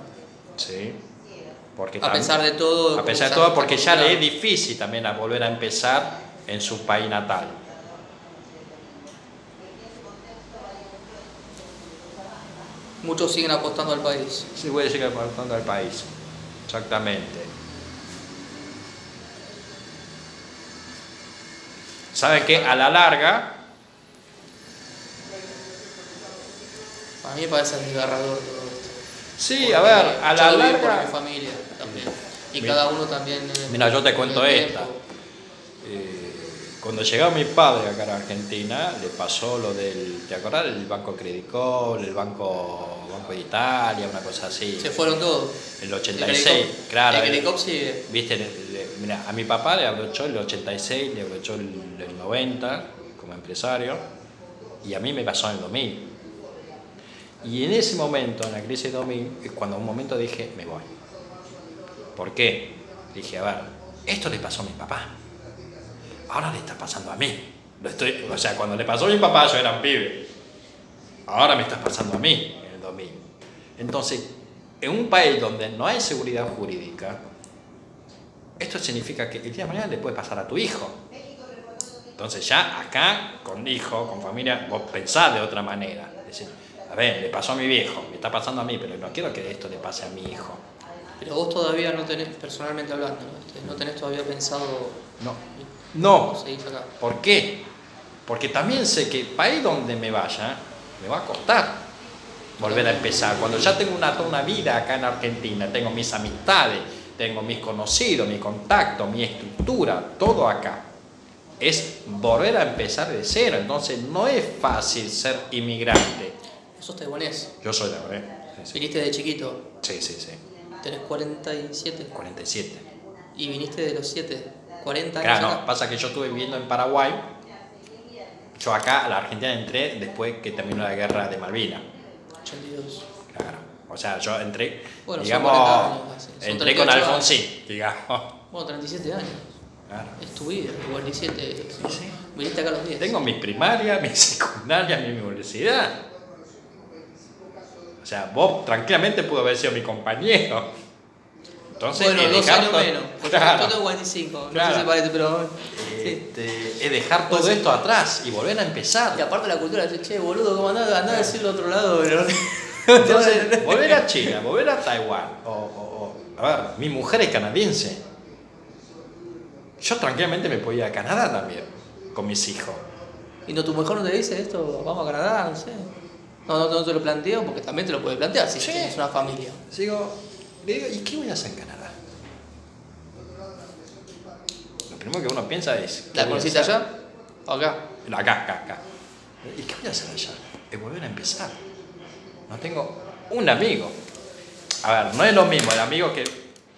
S1: ¿sí? Porque
S2: A pesar de todo.
S1: a pesar de todo, porque ya le es difícil también a volver a empezar en su país natal.
S2: Muchos siguen apostando al país.
S1: Sí, voy a seguir aportando al país. Exactamente. ¿Saben que A la larga,
S2: Para mí me parece desgarrador todo esto.
S1: sí, a ver, a la
S2: por mi
S1: larga.
S2: familia también. Y
S1: Mira.
S2: cada uno también. eh,
S1: Mira, yo te
S2: en
S1: cuento
S2: el
S1: esta. Eh, cuando llegó mi padre acá a Argentina, le pasó lo del, ¿te acordás? El Banco Credicol, el Banco, Banco de Italia, una cosa así.
S2: Se fueron todos.
S1: El
S2: El
S1: 86,
S2: Credicop-
S1: claro.
S2: El
S1: el-
S2: Credicop sigue.
S1: Viste, le- le- mira, a mi papá le abrochó el 86, le abrochó el, el 90 como empresario y a mí me pasó en el 2000. Y en ese momento, en la crisis de 2000, es cuando un momento dije, me voy. ¿Por qué? Dije, a ver, esto le pasó a mi papá. Ahora le está pasando a mí. Lo estoy, o sea, cuando le pasó a mi papá yo era un pibe. Ahora me está pasando a mí en el 2000. Entonces, en un país donde no hay seguridad jurídica, esto significa que el día de mañana le puede pasar a tu hijo. Entonces ya acá, con hijo, con familia, vos pensás de otra manera. Decir, a ver, le pasó a mi viejo, me está pasando a mí, pero no quiero que esto le pase a mi hijo.
S2: Pero vos todavía no tenés, personalmente hablando, ¿no? Este, no tenés todavía pensado
S1: No. No.
S2: acá.
S1: ¿Por qué? Porque también sé que país donde me vaya, me va a costar volver a empezar. Cuando ya tengo una, toda una vida acá en Argentina, tengo mis amistades, tengo mis conocidos, mi contacto, mi estructura, todo acá. Es volver a empezar de cero. Entonces no es fácil ser inmigrante.
S2: Sos taiwanés.
S1: Yo soy de Abreu. Sí,
S2: Viniste de chiquito.
S1: sí, sí. sí.
S2: Tenés 47.
S1: 47.
S2: Y viniste de los 7. 40 años.
S1: Claro,
S2: acá.
S1: no, pasa que yo estuve viviendo en Paraguay. Yo acá a la Argentina entré después que terminó la guerra de Malvinas.
S2: 82.
S1: Claro. O sea, yo entré,
S2: Bueno, son
S1: digamos,
S2: 40 años
S1: entré con
S2: 38
S1: Alfonsín, digamos.
S2: Bueno, 37 años.
S1: Claro.
S2: Es tu vida, 47.
S1: Sí, sí.
S2: Viniste acá a los 10.
S1: Tengo mi primaria, mi secundaria, mi universidad. O sea, vos tranquilamente pudo haber sido mi compañero. Entonces,
S2: bueno, dos años
S1: todo-
S2: menos.
S1: Claro.
S2: Yo tengo 45, no sé si parece, pero. Sí.
S1: Este, es dejar todo esto atrás y volver a empezar.
S2: Y aparte la cultura, che, che, boludo, ¿cómo andás? Andá a decirlo a otro lado, pero.
S1: Entonces, volver a China, volver a Taiwán. O, o- o- a ver, mi mujer es canadiense. Yo tranquilamente me podía ir a Canadá también, con mis hijos.
S2: ¿Y no tu mujer no te dice esto? Vamos a Canadá, no sé. No, no, no te lo planteo porque también te lo puede plantear si
S1: Sí.
S2: tienes una familia.
S1: Digo, le digo, ¿y qué voy a hacer en Canadá? Lo primero que uno piensa es. ¿qué
S2: ¿La conociste allá? ¿O acá?
S1: Acá, acá, acá. ¿Y qué voy a hacer allá? Es volver a empezar. No tengo un amigo. A ver, no es lo mismo el amigo que,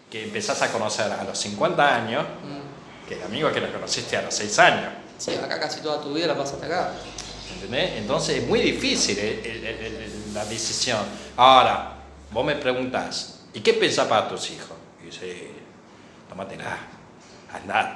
S1: que empezás a conocer a los 50 años
S2: Mm.
S1: que el amigo que lo conociste a los 6 años.
S2: Sí, acá casi toda tu vida la pasaste acá.
S1: Entonces es muy difícil la decisión. Ahora, vos me preguntás, ¿y qué pensás para tus hijos? Y dice, tómatela, andate.